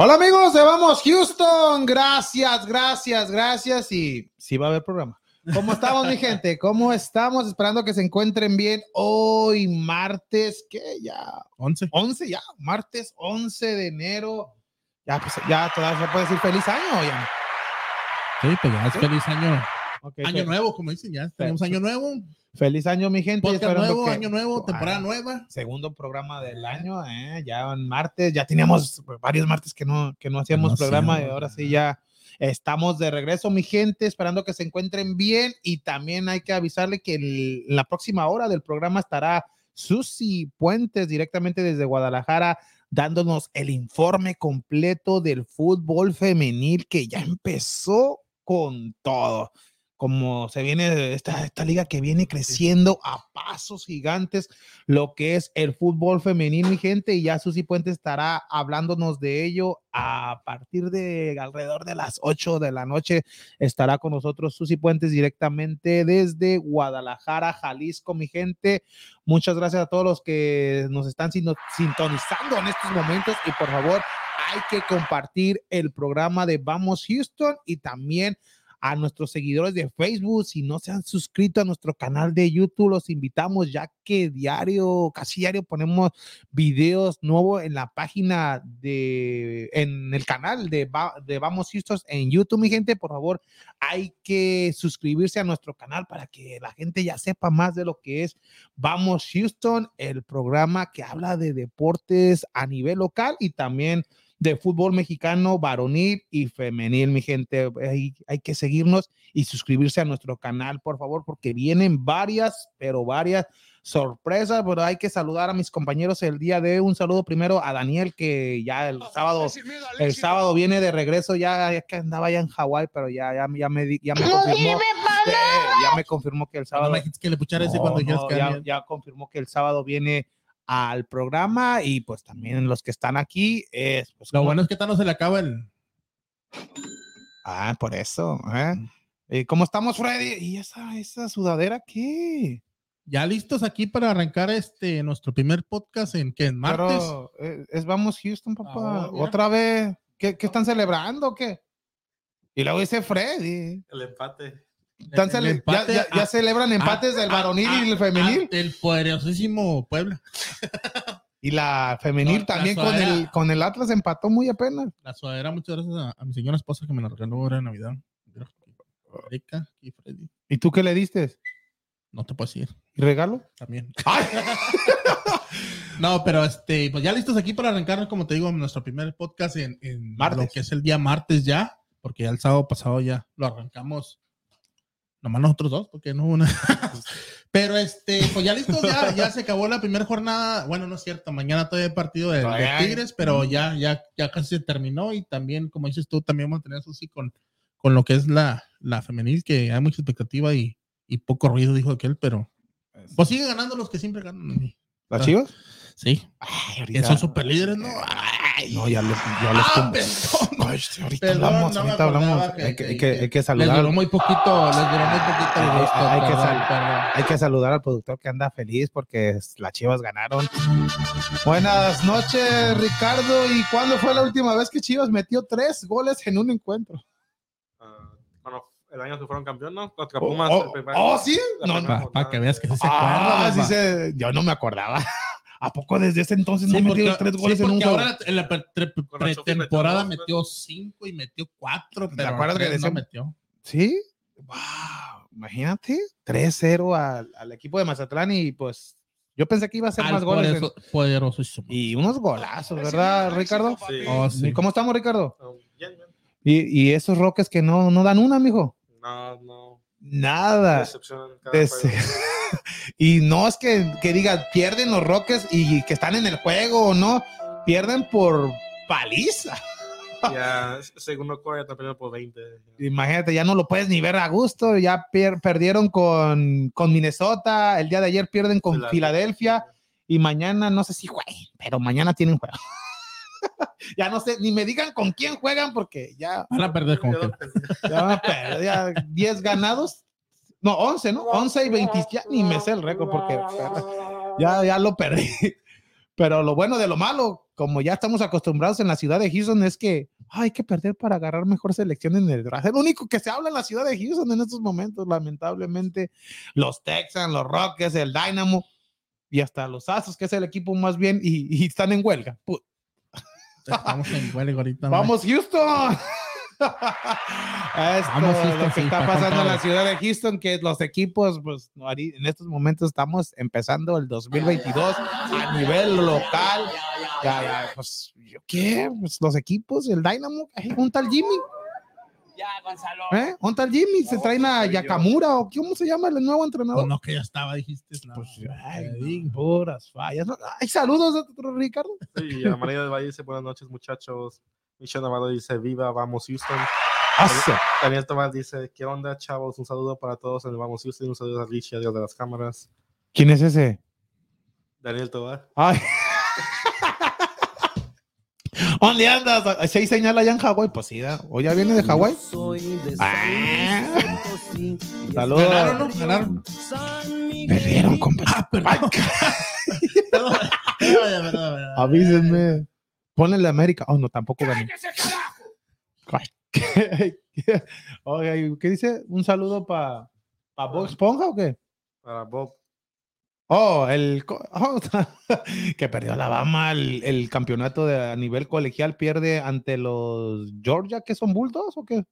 Hola amigos de Vamos Houston, gracias, gracias, gracias y sí va a haber programa. ¿Cómo estamos mi gente? ¿Cómo estamos? Esperando que se encuentren bien hoy martes, ¿qué? Ya 11. 11 ya, martes 11 de enero. Ya, pues, ya todavía se puede decir feliz año ya. Sí, pues ya es feliz año. Okay, Año fe- nuevo, como dicen, ya tenemos año nuevo. Feliz año mi gente. Podcast nuevo, que- año nuevo, temporada Ah, nueva. Segundo programa del año, eh, ya en martes, ya teníamos varios martes que no, que no hacíamos no programa y ahora sí ya estamos de regreso, mi gente, esperando que se encuentren bien y también hay que avisarle que el- la próxima hora del programa estará Susi Puentes directamente desde Guadalajara dándonos el informe completo del fútbol femenil que ya empezó con todo como se viene esta, esta liga que viene creciendo a pasos gigantes, lo que es el fútbol femenil, mi gente, y ya Susi Puente estará hablándonos de ello a partir de alrededor de las 8 de la noche. Estará con nosotros Susi Puentes directamente desde Guadalajara, Jalisco, mi gente. Muchas gracias a todos los que nos están sintonizando en estos momentos y por favor hay que compartir el programa de Vamos Houston y también a nuestros seguidores de Facebook. Si no se han suscrito a nuestro canal de YouTube, los invitamos ya que diario, casi diario ponemos videos nuevos en la página de, en el canal de, de Vamos Houston en YouTube, mi gente. Por favor, hay que suscribirse a nuestro canal para que la gente ya sepa más de lo que es Vamos Houston, el programa que habla de deportes a nivel local y también de fútbol mexicano, varonil y femenil, mi gente. Hay, hay que seguirnos y suscribirse a nuestro canal, por favor, porque vienen varias, pero varias sorpresas, pero hay que saludar a mis compañeros el día de hoy. un saludo primero a Daniel que ya el sábado el sábado viene de regreso ya, ya que andaba ya en Hawái, pero ya ya, ya me ya me confirmó eh, ya me confirmó que el sábado no, no, ya, ya confirmó que el sábado viene al programa y pues también los que están aquí es pues, Lo como- bueno es que no se le acaba el. ah por eso ¿eh? ¿Y ¿cómo estamos Freddy? ¿y esa, esa sudadera qué? Ya listos aquí para arrancar este nuestro primer podcast en que en martes. Pero, eh, es vamos Houston papá ya. otra vez ¿Qué, qué están celebrando qué? y luego dice Freddy El empate. Están El cele- empate ya, ya- ya a- celebran empates del varonil a- y el femenil El poderosísimo Puebla. y la femenil No, la también con el con el Atlas empató muy apenas La sudadera, muchas gracias a, mi señora esposa que me la regaló ahora en Navidad. Y Freddy. ¿y tú qué le diste? No te puedo decir. ¿Y regalo? También. ¡Ay! No, pero este, pues ya listos aquí para arrancar, como te digo, nuestro primer podcast en, en Martes. lo que es el día martes ya, porque ya el sábado pasado ya lo arrancamos. Nomás nosotros dos, porque no una. Pero este, pues ya listos, ya, ya se acabó la primera jornada. Bueno, no es cierto, mañana todavía hay partido de, de. Tigres, pero ya, ya, ya casi se terminó. Y también, como dices tú, también vamos a tener Susi con, con lo que es la, la femenil, que hay mucha expectativa y, y poco ruido, dijo aquel, pero pues sigue ganando los que siempre ganan. ¿Las chivas? Sí. Ay, Que son super líderes, ¿no? Ay, no, ya, le, ya les Ah, perdón. Ay, ahorita Perdón, hablamos, no ahorita hablamos. que- Hay que, hay que- hay que Les saludar. duró muy poquito, les duró muy poquito el Hay- gusto, hay que perdón, sal-. Hay que saludar al productor que anda feliz porque las Chivas ganaron. Buenas noches, Ricardo. ¿Y cuándo fue la última vez que Chivas metió tres goles en un encuentro? Ah, bueno, el año que fueron campeón, ¿no? Contra Oh, Pumas. oh, oh, ¿sí? No, Para que veas que sí se Ah, sí se- yo no me acordaba. ¿A poco desde ese entonces Sí, no porque, metió tres sí, goles en un juego? ahora en la pre- pre- pretemporada metió cinco y metió cuatro, ¿Te pero acuerdas que tres no metió. Sí. Wow. Imagínate. 3-0 al, al equipo de Mazatlán y pues yo pensé que iba a ser Al más goles. en- poderoso- poderosísimo. y unos golazos, ¿verdad, Ricardo? Sí. Oh, sí. ¿Cómo estamos, Ricardo? Ah, bien, bien. Y, y esos roques que no, no dan una, mijo. No, no. Nada. Decepción en cada Des-. y no es que, que diga, pierden los roques y que están en el juego o no, pierden por paliza. Ya, segundo cuarto, ya también por 20. Imagínate, ya no lo puedes ni ver a gusto, ya pier- perdieron con, con Minnesota, el día de ayer pierden con Filadelfia y mañana no sé si jueguen, pero mañana tienen juego. ya no sé, ni me digan con quién juegan porque ya, Van a perder como que. ya van a perder, ya 10 ganados, no, 11, ¿no? 11 y 20, ya ni me sé el récord porque ya, ya lo perdí. Pero lo bueno de lo malo, como ya estamos acostumbrados en la ciudad de Houston, es que ay, hay que perder para agarrar mejor selección en el draft. Es lo único que se habla en la ciudad de Houston en estos momentos, lamentablemente. Los Texans, los Rockets, el Dynamo y hasta los Asos, que es el equipo más bien, y, y están en huelga. Pu- Estamos en huelga ahorita. man. ¡Vamos, Houston! Esto Vamos, Houston, lo que sí, está pa' pasando en la ciudad de Houston, que los equipos, pues en estos momentos estamos empezando el 2022 a nivel local. Ya, ya, pues, ¿yo ¿qué? Pues los equipos, el Dynamo, un tal Jimmy. ¿Eh? Un tal Jimmy, se traen a Yakamura, o ¿cómo se llama el nuevo entrenador? Pues no, que ya estaba, dijiste. no, Pues, ay, no, puras fallas. Ay, saludos, Ricardo. Sí, a María del Valle dice buenas noches, muchachos. Michelle Navarro dice viva, vamos Houston. Daniel Tomás dice, ¿qué onda, chavos? Un saludo para todos en el Vamos Houston. Un saludo a Richie, Dios de las cámaras. ¿Quién es ese? Daniel Tomás. Ay. ¿Dónde andas? ¿Se señala allá en Hawái? Pues sí. ¿o ya viene de Hawái? Ah. Saludos. Ganaron, ¿no? Ganaron. Perdieron, compa. Ah, perdón. Perdón. Avísenme. Ponle la América. Oh, no, tampoco ganó. Ay, ¿qué- qué- Oiga, ¿y ¿qué dice? ¿Un saludo para pa Bob Esponja o qué? Para Bob. Oh, el oh, que perdió Alabama el, el campeonato de, a nivel colegial, pierde ante los Georgia, que son Bulldogs o qué?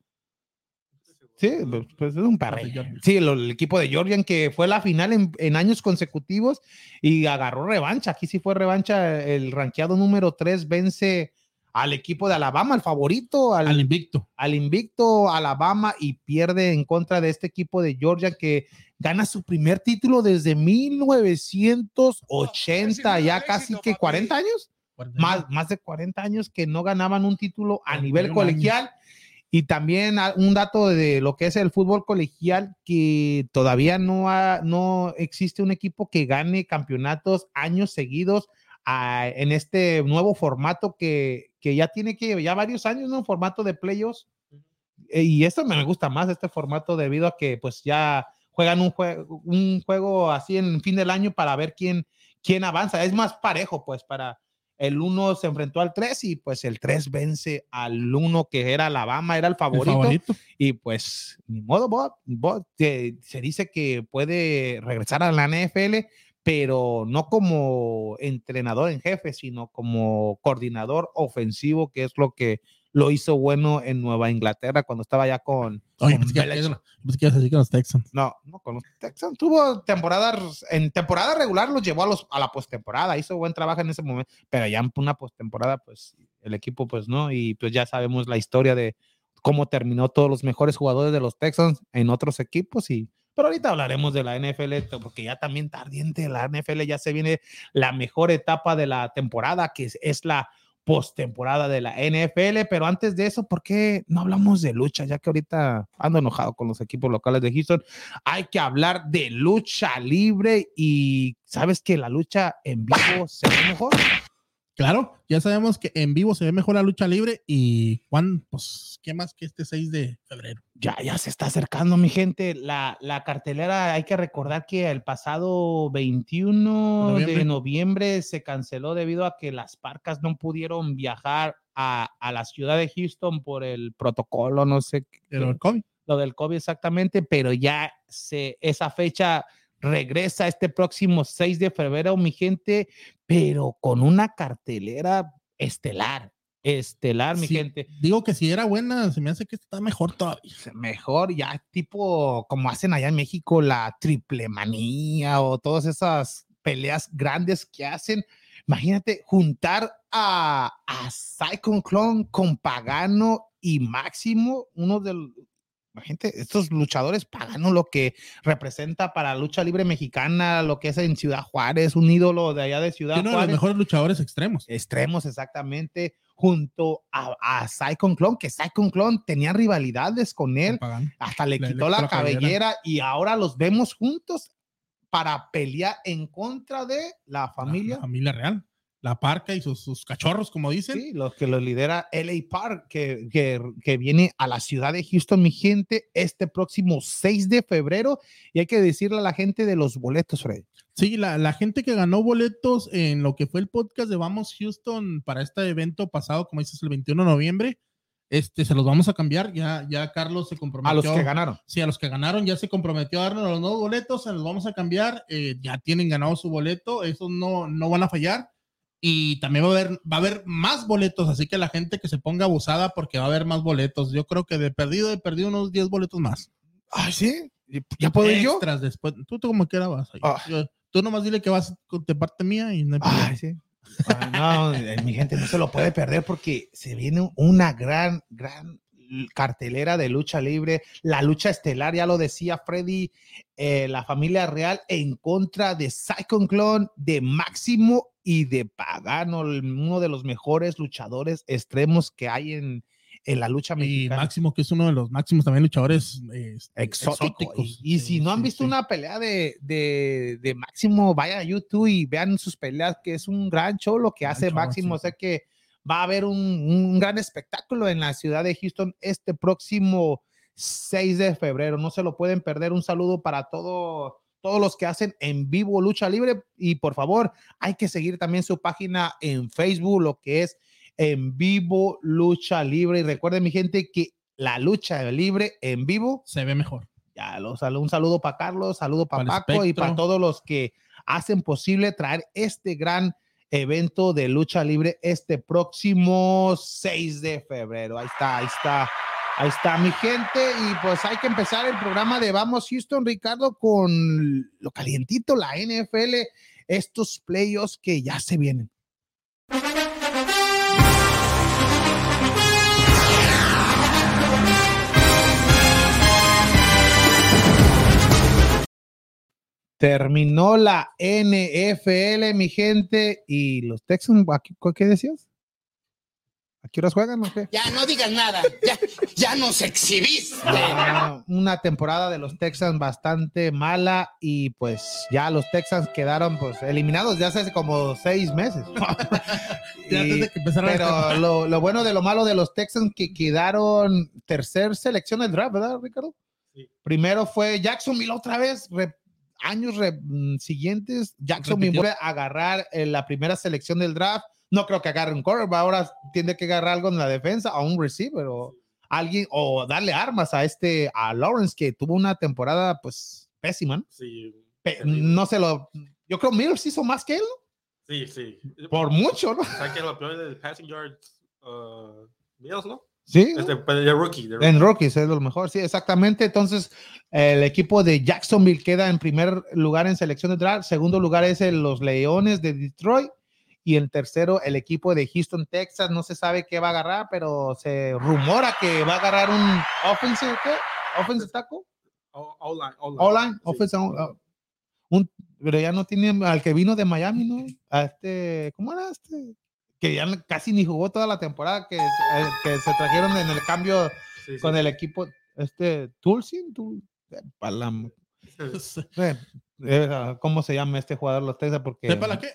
Sí, pues, es un. Georgia. Sí, lo- el equipo de Georgia que fue la final en, en años consecutivos y agarró revancha. Aquí sí fue revancha. El ranqueado número 3 vence al equipo de Alabama, el favorito, al, Al invicto. al invicto Alabama y pierde en contra de este equipo de Georgia que gana su primer título desde 1980, ya casi que 40 años, más, más de 40 años que no ganaban un título a nivel 41 colegial. Y también ah, un dato de lo que es el fútbol colegial, que todavía no, ha- no existe un equipo que gane campeonatos años seguidos ah, en este nuevo formato que, que ya tiene que ya varios años, ¿no? Formato de playoffs. Eh, Y esto me gusta más, este formato, debido a que pues ya juegan un, juego un juego así en fin del año para ver quién, quién avanza. Es más parejo, pues, para el 1 se enfrentó al 3 y pues el 3 vence al 1 que era Alabama, era el El favorito. favorito. Y pues, ni modo, Bob. Bob, que se dice que puede regresar a la NFL, pero no como entrenador en jefe, sino como coordinador ofensivo, que es lo que lo hizo bueno en Nueva Inglaterra cuando estaba ya con. Oye, con que, decir que los Texans. No, no, con los Texans. Tuvo temporadas, en temporada regular los llevó a, los, a la postemporada, hizo buen trabajo en ese momento, pero ya en una postemporada, pues el equipo, pues no, y pues ya sabemos la historia de cómo terminó todos los mejores jugadores de los Texans en otros equipos y pero ahorita hablaremos de la NFL porque ya también tardiente la NFL ya se viene la mejor etapa de la temporada que es, es la postemporada de la NFL, pero antes de eso, ¿por qué no hablamos de lucha? Ya que ahorita ando enojado con los equipos locales de Houston, hay que hablar de lucha libre y sabes que la lucha en vivo se ve mejor. Claro, ya sabemos que en vivo se ve mejor la lucha libre y Juan, pues, ¿qué más que este 6 de febrero? Ya, ya se está acercando, mi gente. La, la cartelera, hay que recordar que el pasado 21 de Noviembre. se canceló debido a que las parcas no pudieron viajar a, a la ciudad de Houston por el protocolo, no sé qué- Pero el COVID. lo del COVID exactamente, pero ya se, esa fecha regresa este próximo 6 de febrero, mi gente, pero con una cartelera estelar, estelar, mi Sí, gente. Digo que si era buena, se me hace que está mejor todavía. Mejor ya tipo como hacen allá en México la triple manía o todas esas peleas grandes que hacen. Imagínate juntar a, a Cyclone Clone con Pagano y Máximo, uno de los Imagínate, estos luchadores pagano lo que representa para la lucha libre mexicana, lo que es en Ciudad Juárez, un ídolo de allá de Ciudad Uno de los Juárez mejores luchadores extremos. extremos exactamente junto a, a Cyclone Clone, que Cyclone Clone tenía rivalidades con él, hasta le quitó la cabellera. cabellera y ahora los vemos juntos para pelear en contra de la La- familia. La, familia real. La parca y sus, sus cachorros, como dicen. Sí, los que los lidera LA Park, que, que, que viene a la ciudad de Houston, mi gente, este próximo 6 de febrero. Y hay que decirle a la gente de los boletos, Fred. Sí, la, la gente que ganó boletos en lo que fue el podcast de Vamos Houston para este evento pasado, como dices, el 21 de noviembre, este, se los vamos a cambiar. Ya, ya Carlos se comprometió. A los que ganaron. Sí, a los que ganaron ya se comprometió a darnos los nuevos boletos, se los vamos a cambiar. eh, ya tienen ganado su boleto, esos no, no van a fallar. Y también va a haber, va a haber más boletos, así que la gente que se ponga abusada porque va a haber más boletos. Yo creo que de perdido, de perdido unos 10 boletos más. Ay, sí. ¿Ya puedo ir yo? Después. Tú, tú como quiera vas. Ah. Yo- tú nomás dile que vas de parte mía y no hay problema. Ay, sí. Ay, no, eh, mi gente no se lo puede perder porque se viene una gran, gran cartelera de lucha libre, la lucha estelar, ya lo decía Freddy, eh, la familia real en contra de Psycho Clone, de Máximo y de Pagano, uno de los mejores luchadores extremos que hay en, en la lucha Y mexicana. Máximo, que es uno de los máximos también luchadores eh, exótico. exóticos. Y, y si Sí, no han visto sí. una pelea de, de, de Máximo, vayan a YouTube y vean sus peleas, que es un gran show lo que Gran hace show, Máximo. sí. Sé que va a haber un, un gran espectáculo en la ciudad de Houston este próximo 6 de febrero. No se lo pueden perder. Un saludo para todo, todos los que hacen en vivo lucha libre. Y por favor, hay que seguir también su página en Facebook, lo que es en vivo lucha libre. Y recuerden, mi gente, que la lucha libre en vivo Se ve mejor. ya lo saludo, un saludo para Carlos, saludo para Paco y para todos los que hacen posible traer este gran evento de lucha libre este próximo 6 de febrero. Ahí está, ahí está, ahí está mi gente. Y pues hay que empezar el programa de Vamos Houston, Ricardo, con lo calientito, la NFL, estos playoffs que ya se vienen. Terminó la NFL, mi gente, y los Texans, ¿a qué, qué decías? ¿A qué horas juegan o qué? Ya no digas nada, ya, ya nos exhibiste. Ah, una temporada de los Texans bastante mala y pues ya los Texans quedaron pues eliminados ya hace como seis meses. Ya Y- antes de que empezara la pero lo, lo bueno de lo malo de los Texans que quedaron tercer selección del draft, ¿verdad, Ricardo? Sí. Primero fue Jacksonville otra vez, re- años re- mm, siguientes, Jacksonville vuelve a agarrar en la primera selección del draft. No creo que agarre un quarterback, ahora tiene que agarrar algo en la defensa, a un receiver o alguien, o darle armas a este, a Lawrence, que tuvo una temporada pues pésima, ¿no? Sí, Pe- no se lo, yo creo Mills hizo más que él, ¿no? sí, sí. por mucho, ¿no? O sea, que lo peor del passing yards, uh, Mills, ¿no? Sí. Este, de rookie. de En rookie. rookies es lo mejor, sí, exactamente. Entonces, el equipo de Jacksonville queda en primer lugar en selección de draft. Segundo lugar es el- los Leones de Detroit. Y el tercero, el equipo de Houston, Texas. No se sabe qué va a agarrar, pero se rumora que va a agarrar un offensive, ¿qué? Offensive tackle. O- O-line. O-line, Sí. offensive, un, pero ya no tiene al que vino de Miami, ¿no? A este, ¿cómo era este? Que ya casi ni jugó toda la temporada, que, eh, que se trajeron en el cambio Sí, sí. con el equipo, este, Tulsin, Tul- palam- eh, eh, ¿cómo se llama este jugador los Texas? Porque ¿Sepa la qué?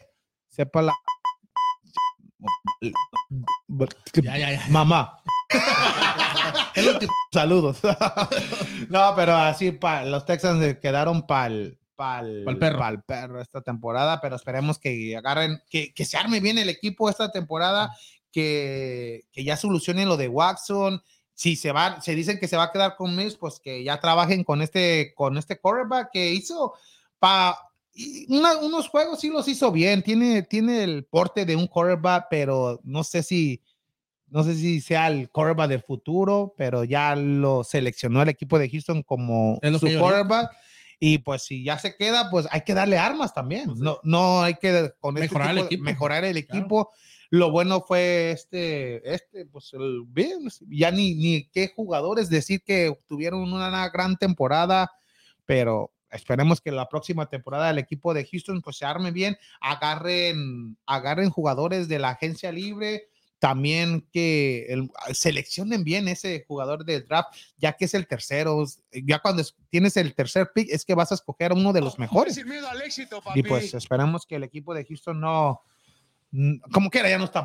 sepa la Ya, ya, ya. mamá. Saludos. no, pero así pa- los Texans se quedaron para el Pa'l perro. pa'l perro esta temporada, pero esperemos que agarren, que, que se arme bien el equipo esta temporada, que, que ya solucionen lo de Watson. Si se va, se dicen que se va a quedar con Mills, pues que ya trabajen con este, con este quarterback que hizo para unos juegos sí los hizo bien. Tiene, tiene el porte de un quarterback, pero no sé si, no sé si sea el quarterback del futuro, pero ya lo seleccionó el equipo de Houston como su quarterback. Y pues si ya se queda, pues hay que darle armas también. Pues. No, no hay que con este Mejorar el tipo de- equipo. mejorar el Claro. equipo. Lo bueno fue este, este, pues el Bills. Ya ni, ni qué jugadores decir que tuvieron una gran temporada, pero esperemos que la próxima temporada el equipo de Houston pues se arme bien, agarren, agarren jugadores de la agencia libre, también que el- seleccionen bien ese jugador del draft, ya que es el tercero, ya cuando es- tienes el tercer pick es que vas a escoger a uno de los mejores. Sin miedo al éxito, Y pues esperemos que el equipo de Houston no, como quiera, ya no está.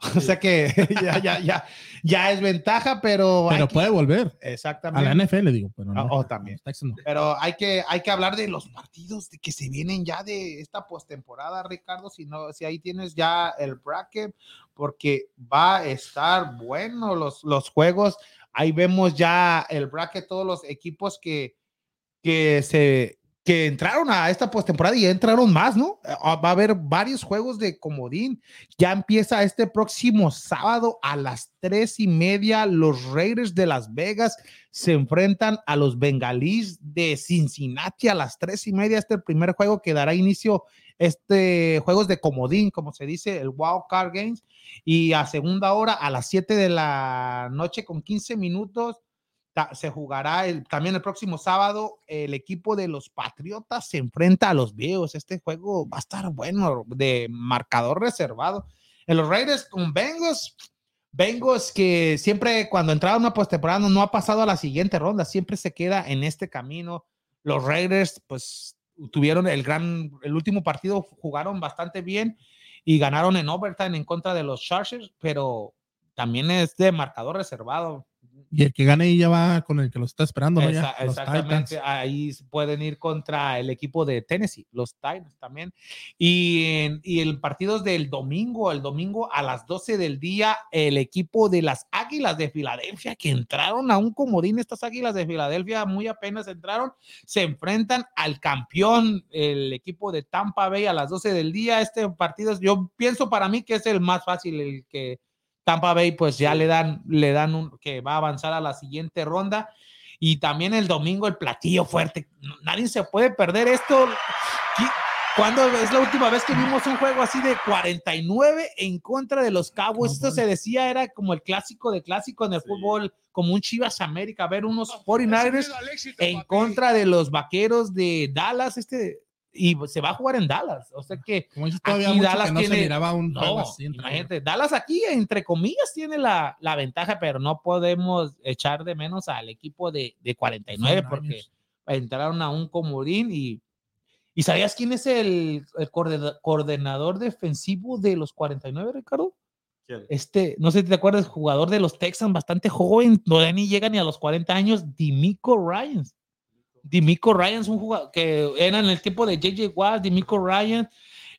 O sea que ya, ya, ya, ya es ventaja, pero. Pero que- puede volver. Exactamente. A la NFL, digo. Pero no. Ah, oh, también. No. Pero hay que, hay que hablar de los partidos de que se vienen ya de esta postemporada, Ricardo. Si no, si ahí tienes ya el bracket, porque va a estar bueno los, los juegos. Ahí vemos ya el bracket, todos los equipos que, que se entraron a esta postemporada y entraron más, ¿no? Ah, Va a haber varios juegos de comodín. Ya empieza este próximo sábado a las tres y media. Los Raiders de Las Vegas se enfrentan a los Bengalís de Cincinnati a las tres y media. Este primer juego que dará inicio este juegos de comodín, como se dice, el Wild Card Games. Y a segunda hora, a las 7 de la noche con 15 minutos, se jugará el, también el próximo sábado. El equipo de los Patriotas se enfrenta a los Bills. Este juego va a estar bueno, de marcador reservado. En los Raiders con Bengals, Bengals que siempre cuando entraba en una postemporada no ha pasado a la siguiente ronda, siempre se queda en este camino. Los Raiders, pues tuvieron el gran, el último partido jugaron bastante bien y ganaron en overtime en contra de los Chargers, pero también es de marcador reservado. Y el que gane ahí ya va con el que lo está esperando, exactamente, Titans. ahí pueden ir contra el equipo de Tennessee, los Titans también. Y, en- y el partido es del domingo, el domingo a las 12 del día, el equipo de las Águilas de Filadelfia, que entraron a un comodín, estas Águilas de Filadelfia muy apenas entraron, se enfrentan al campeón, el equipo de Tampa Bay a las 12 del día. Este partido, yo pienso para mí que es el más fácil, el que Tampa Bay pues ya le dan, le dan un, que va a avanzar a la siguiente ronda. Y también el domingo el platillo fuerte. Nadie se puede perder esto. ¿Qui- ¿Cuándo es la última vez que vimos un juego así de 49 en contra de los Cowboys? Esto se decía era como el clásico de clásico en el fútbol, como un Chivas América, ver unos 49ers en contra de los vaqueros de Dallas, este, y se va a jugar en Dallas. O sea que Como dices, todavía Aquí mucho Dallas que no tiene- se miraba un no, así imagínate, Dallas aquí, entre comillas, tiene la, la ventaja, pero no podemos echar de menos al equipo de, de 49 Son porque años. entraron a un comodín y, ¿y sabías quién es el, el coordena- coordenador defensivo de los 49, Ricardo? ¿Quién? Este, no sé si te acuerdas, jugador de los Texans, lastante joven, no ni llega ni a los 40 años, Dimico Ryan. Dimico Ryan es un jugador que era en el tiempo de JJ Watt, Dimico Ryan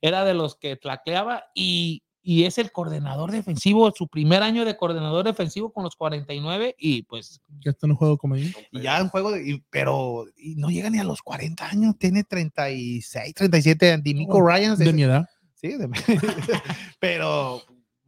era de los que tlaqueaba y, y es el coordinador defensivo, su primer año de coordinador defensivo con los 49 y pues Ya está en un juego como ahí. ya en juego, de- y- pero y no llega ni a los 40 años, tiene 36, 37, Dimico Oh, Ryan. De mi edad. Sí, de- pero,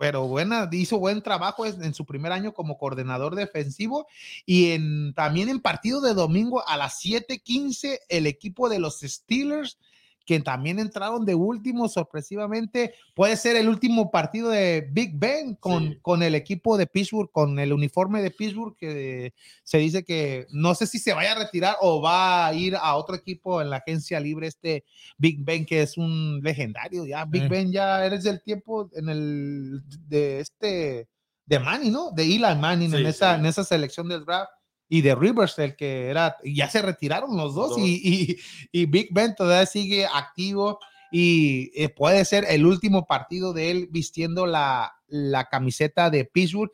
pero buena, hizo buen trabajo en, su primer año como coordinador defensivo y en, también en partido de domingo a las 7:15 el equipo de los Steelers que también entraron de último sorpresivamente, puede ser el último partido de Big Ben con, Sí. con el equipo de Pittsburgh, con el uniforme de Pittsburgh, que se dice que no sé si se vaya a retirar o va a ir a otro equipo en la agencia libre, este Big Ben, que es un legendario, ya Big Sí. Ben ya eres del tiempo en el de este de Manning, ¿no? De Eli Manning Sí, en esa en esa selección del draft y de Rivers, el que era, ya se retiraron los dos, Dos. Y, y, y Big Ben todavía sigue activo y eh, puede ser el último partido de él vistiendo la, la camiseta de Pittsburgh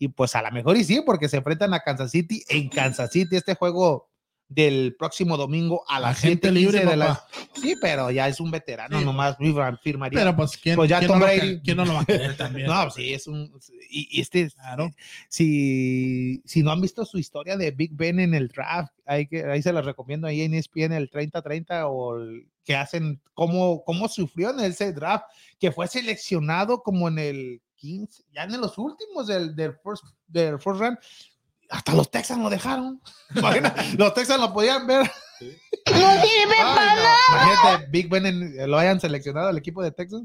y pues a lo mejor y sí, porque se enfrentan a Kansas City en Kansas City este juego del próximo domingo a las Agente 7:15 libre, de la. Sí, pero ya es un veterano, Sí. nomás firma- firmaría. Pero pues, ¿quién, Pues ya quién Tom no lo Brady. que- quién no lo va a querer también? No, sí, es un. Y, y este, Claro. si, si no han visto su historia de Big Ben en el draft, hay que, ahí se las recomiendo ahí en ESPN el 30-30 o el- que hacen cómo, cómo sufrió en ese draft, que fue seleccionado como en el 15, ya en los últimos del, del, first, del first round. Hasta los Texans lo dejaron. Los Texans lo podían ver. No. Imagínate, Big Ben en- lo hayan seleccionado al equipo de Texas.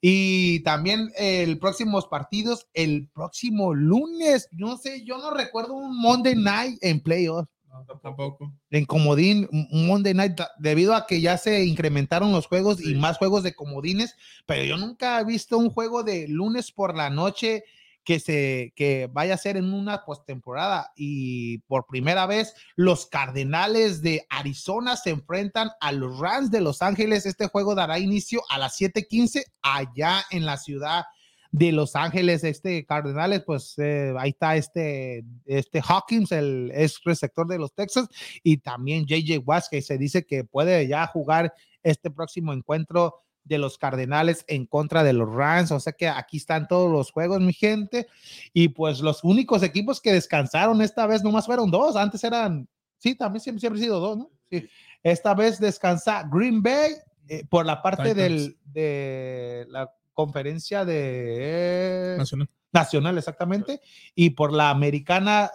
Y también el próximos partidos, el próximo lunes, no sé, yo no recuerdo un Monday night en playoff, No, tampoco. en comodín, un Monday night, debido a que ya se incrementaron los juegos y más juegos de comodines, pero yo nunca he visto un juego de lunes por la noche que se que vaya a ser en una postemporada y por primera vez los Cardenales de Arizona se enfrentan a los Rams de Los Ángeles. Este juego dará inicio a las 7:15 allá en la ciudad de Los Ángeles, este Cardenales, pues eh, ahí está este, este Hawkins, el ex receptor de los Texas, y también JJ Watts, que se dice que puede ya jugar este próximo encuentro de los Cardenales en contra de los Rams. O sea que aquí están todos los juegos, mi gente. Y pues los únicos equipos que descansaron esta vez nomás fueron dos. Antes eran, sí, también siempre, siempre han sido dos, ¿no? Sí. Esta vez descansa Green Bay eh, por la parte del, de la conferencia de Nacional. nacional, exactamente. Y por la americana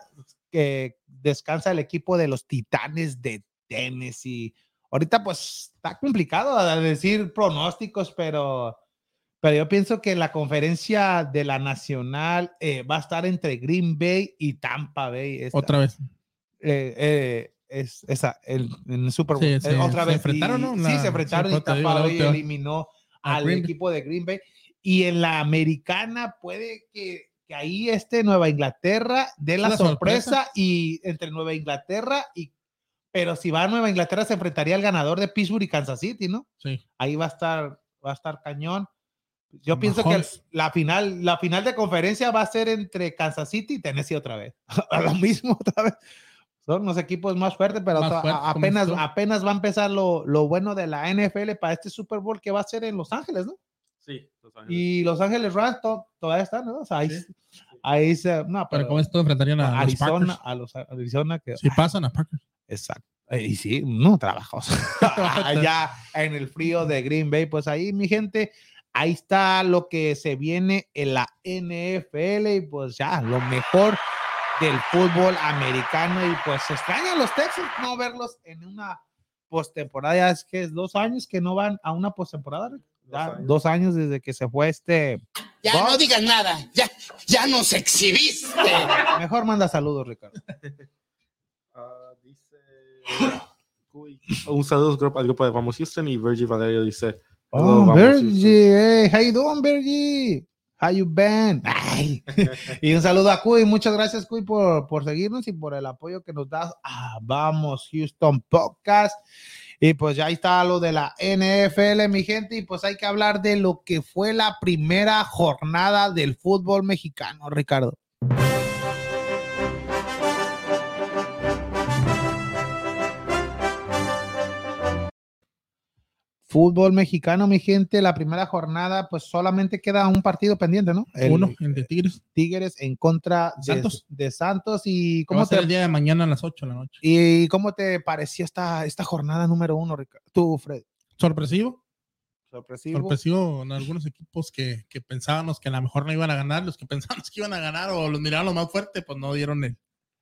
que descansa el equipo de los Titanes de Tennessee. Ahorita pues está complicado decir pronósticos, pero, pero yo pienso que la conferencia de la nacional eh, va a estar entre Green Bay y Tampa Bay. esta. Otra vez. Eh, eh, es esa, el, el Super Bowl. Sí, Eh, sí, otra se vez. enfrentaron, y- ¿no? Sí, La- se enfrentaron sí, y Tampa la Bay eliminó A al Green equipo de Green Bay. Y en la americana puede que, que ahí esté Nueva Inglaterra de la Una sorpresa, sorpresa. y entre Nueva Inglaterra y pero si va a Nueva Inglaterra se enfrentaría al ganador de Pittsburgh y Kansas City, ¿no? Sí. Ahí va a estar va a estar cañón. Yo pienso Mahomes. que la final la final de conferencia va a ser entre Kansas City y Tennessee otra vez. A lo mismo otra vez. Son los equipos más fuertes, pero Más apenas, apenas va a empezar lo, lo bueno de la NFL para este Super Bowl que va a ser en Los Ángeles, ¿no? Sí, Los Ángeles. Y Los Ángeles Rams to- todavía están, ¿no? O sea, ahí, Sí. ahí se, no, Pero pero como esto enfrentarían a, los Arizona, Packers. a los Arizona que Si pasan a Packers. Exacto. Eh, Y sí, no trabajos. Allá en el frío de Green Bay, pues ahí, mi gente, ahí está lo que se viene en la NFL y pues ya, lo mejor del fútbol americano. Y pues se extrañan los Texans no verlos en una postemporada. Ya es que es dos años que no van a una postemporada. Dos años. dos años desde que se fue este. Ya Bob. no digas nada. Ya, ya nos exhibiste. Mejor manda saludos, Ricardo. Ah. Uy, Un saludo al grupo, de Vamos Houston y Virgil Valerio dice. Oh, "Hello, Vamos Virgie, hey, how you doing, Virgie? How you been? Ay. y un saludo a Cuy, muchas gracias Cuy por, por seguirnos y por el apoyo que nos das. a Vamos Houston Podcast. Y pues ya está lo de la NFL, mi gente, y pues hay que hablar de lo que fue la primera jornada del fútbol mexicano, Ricardo. Fútbol mexicano, mi gente, la primera jornada, pues solamente queda un partido pendiente, ¿no? El Uno, el de Tigres. Tigres en contra de Santos. de Santos. ¿Y ¿Cómo va cómo a ser te, el día de mañana a las 8 de la noche? ¿Y cómo te pareció esta, esta jornada número uno, Ricardo? Tú, Fred. Sorpresivo. Sorpresivo. Sorpresivo en algunos equipos que, que pensábamos que a lo mejor no iban a ganar, los que pensábamos que iban a ganar o los miraron lo más fuerte, pues no dieron el,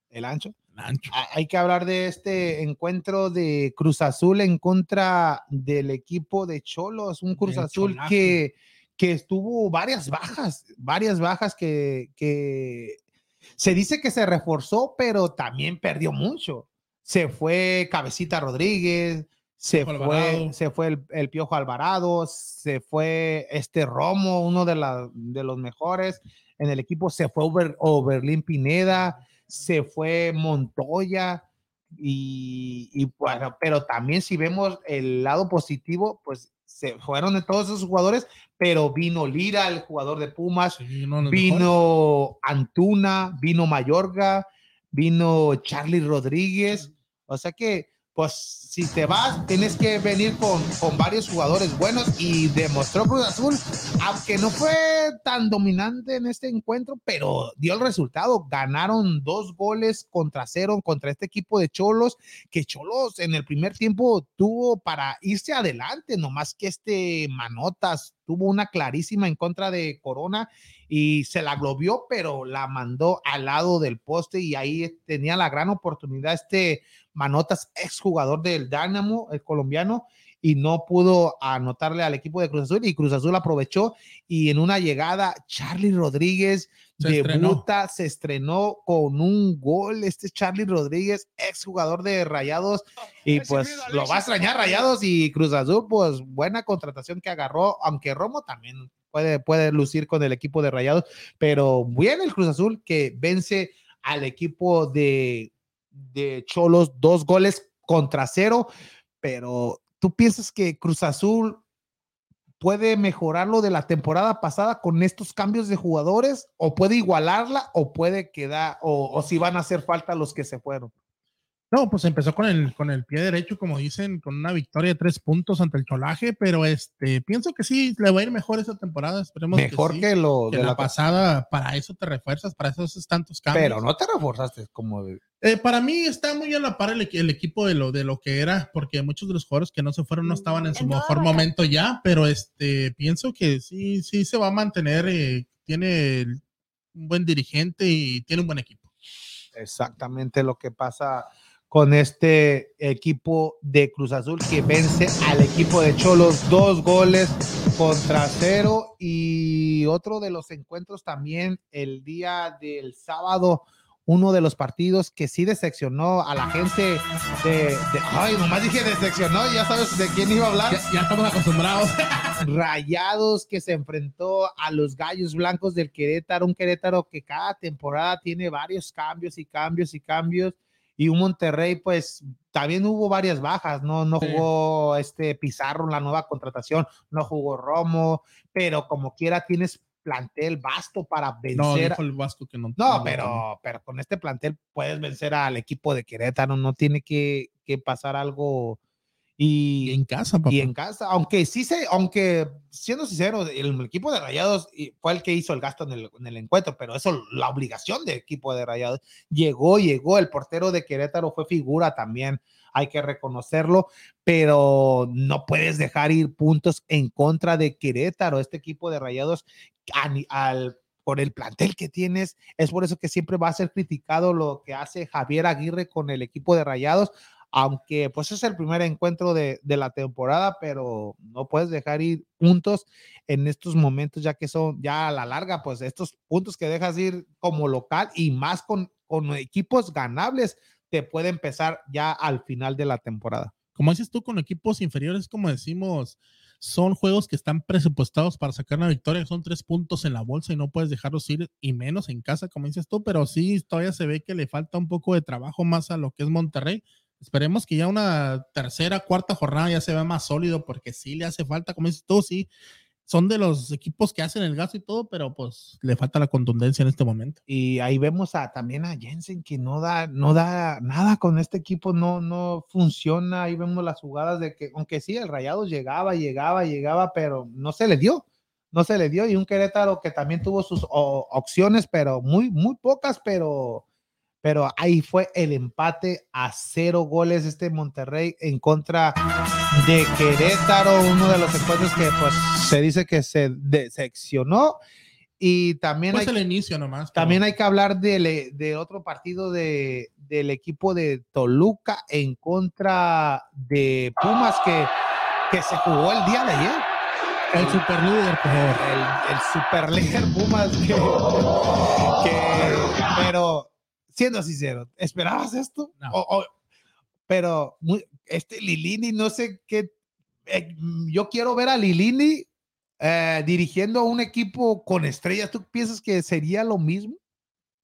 El ancho. Ha- Hay que hablar de este encuentro de Cruz Azul en contra del equipo de Cholos, un Cruz Del Azul Cholazo. que, que estuvo varias bajas, varias bajas que, que se dice que se reforzó, pero también perdió mucho. Se fue Cabecita Rodríguez, se Piojo fue, Alvarado. se fue el, el Piojo Alvarado, se fue este Romo, uno de, la- de los mejores en el equipo, se fue Ober, Oberlín Pineda, se fue Montoya y, y bueno, pero también si vemos el lado positivo, pues se fueron de todos esos jugadores, pero vino Lira, el jugador de Pumas, Sí, vino Antuna, vino Mayorga, vino Charlie Rodríguez, o sea que pues si te vas, tienes que venir con, con varios jugadores buenos y demostró Cruz Azul, aunque no fue tan dominante en este encuentro, pero dio el resultado. Ganaron dos goles contra cero contra este equipo de Cholos, que Cholos en el primer tiempo tuvo para irse adelante, nomás que este Manotas tuvo una clarísima en contra de Corona y se la globió, pero la mandó al lado del poste y ahí tenía la gran oportunidad este Manotas, exjugador del Dynamo, el colombiano, y no pudo anotarle al equipo de Cruz Azul y Cruz Azul aprovechó y en una llegada Charlie Rodríguez Se debuta, se estrenó con un gol este Charlie Rodríguez, exjugador de Rayados y pues lo va a extrañar Rayados y Cruz Azul, pues buena contratación que agarró, aunque Romo también puede, puede lucir con el equipo de Rayados, pero bien el Cruz Azul que vence al equipo de, de Cholos dos goles contra cero, pero tú piensas que Cruz Azul puede mejorar lo de la temporada pasada con estos cambios de jugadores o puede igualarla o puede quedar o, o si van a hacer falta los que se fueron. No, pues empezó con el, con el pie derecho, como dicen, con una victoria de tres puntos ante el Cholaje, pero este, pienso que sí, le va a ir mejor esa temporada. Esperemos Mejor que, sí, que lo que de la, la pasada, para eso te refuerzas, para esos tantos cambios. Pero no te reforzaste como de- Eh, para mí está muy a la par el, equi- el equipo de lo, de lo que era, porque muchos de los jugadores que no se fueron no estaban en su mejor momento ya, pero este, pienso que sí, sí se va a mantener, eh, tiene un buen dirigente y tiene un buen equipo. exactamente lo que pasa con este equipo de Cruz Azul que vence al equipo de Cholos dos goles contra cero. Y otro de los encuentros también el día del sábado uno de los partidos que sí decepcionó a la gente de, de- ay nomás dije decepcionó ya sabes de quién iba a hablar. Ya, ya estamos acostumbrados. Rayados que se enfrentó a los Gallos Blancos del Querétaro, un Querétaro que cada temporada tiene varios cambios y cambios y cambios, y un Monterrey, pues también hubo varias bajas, no, no Sí. jugó este Pizarro la nueva contratación, no jugó Romo, pero como quiera tienes plantel vasto para No, vencer. dijo el Vasco que no. No, no, pero, pero con este plantel puedes vencer al equipo de Querétaro, no tiene que, que pasar algo. Y en casa, papá. Y en casa, aunque sí se, aunque siendo sincero, el equipo de Rayados fue el que hizo el gasto en el, en el encuentro, pero eso, la obligación del equipo de Rayados, llegó, llegó, el portero de Querétaro fue figura también, hay que reconocerlo, pero no puedes dejar ir puntos en contra de Querétaro, este equipo de Rayados, al, por el plantel que tienes, es por eso que siempre va a ser criticado lo que hace Javier Aguirre con el equipo de Rayados, aunque pues es el primer encuentro de, de la temporada, pero no puedes dejar ir puntos en estos momentos, ya que son ya a la larga, pues estos puntos que dejas ir como local y más con, con equipos ganables, te puede empezar ya al final de la temporada. como dices tú, con equipos inferiores, como decimos, son juegos que están presupuestados para sacar una victoria, son tres puntos en la bolsa y no puedes dejarlos ir, y menos en casa, como dices tú, pero sí, todavía se ve que le falta un poco de trabajo más a lo que es Monterrey. Esperemos que ya una tercera, cuarta jornada ya se vea más sólido, porque sí le hace falta, como dices tú, sí, son de los equipos que hacen el gasto y todo, pero pues le falta la contundencia en este momento. Y ahí vemos a, también a Jensen que no da, no da nada con este equipo, no, no funciona. Ahí vemos las jugadas de que, aunque sí, el Rayados llegaba, llegaba, llegaba, pero no se le dio, no se le dio. Y un Querétaro que también tuvo sus opciones, pero muy, muy pocas, pero, pero ahí fue el empate a cero goles este Monterrey en contra de Querétaro, uno de los encuentros que pues se dice que se decepcionó. Y también Pues hay el inicio nomás. pero- también hay que hablar del de otro partido de, del equipo de Toluca en contra de Pumas que, que se jugó el día de ayer. el super líder, por favor. El, el super líder Pumas que, que- pero siendo sincero, ¿esperabas esto? No. O- o- pero muy- este Lilini, no sé qué, eh, yo quiero ver a Lilini eh, dirigiendo a un equipo con estrellas. ¿Tú piensas que sería lo mismo?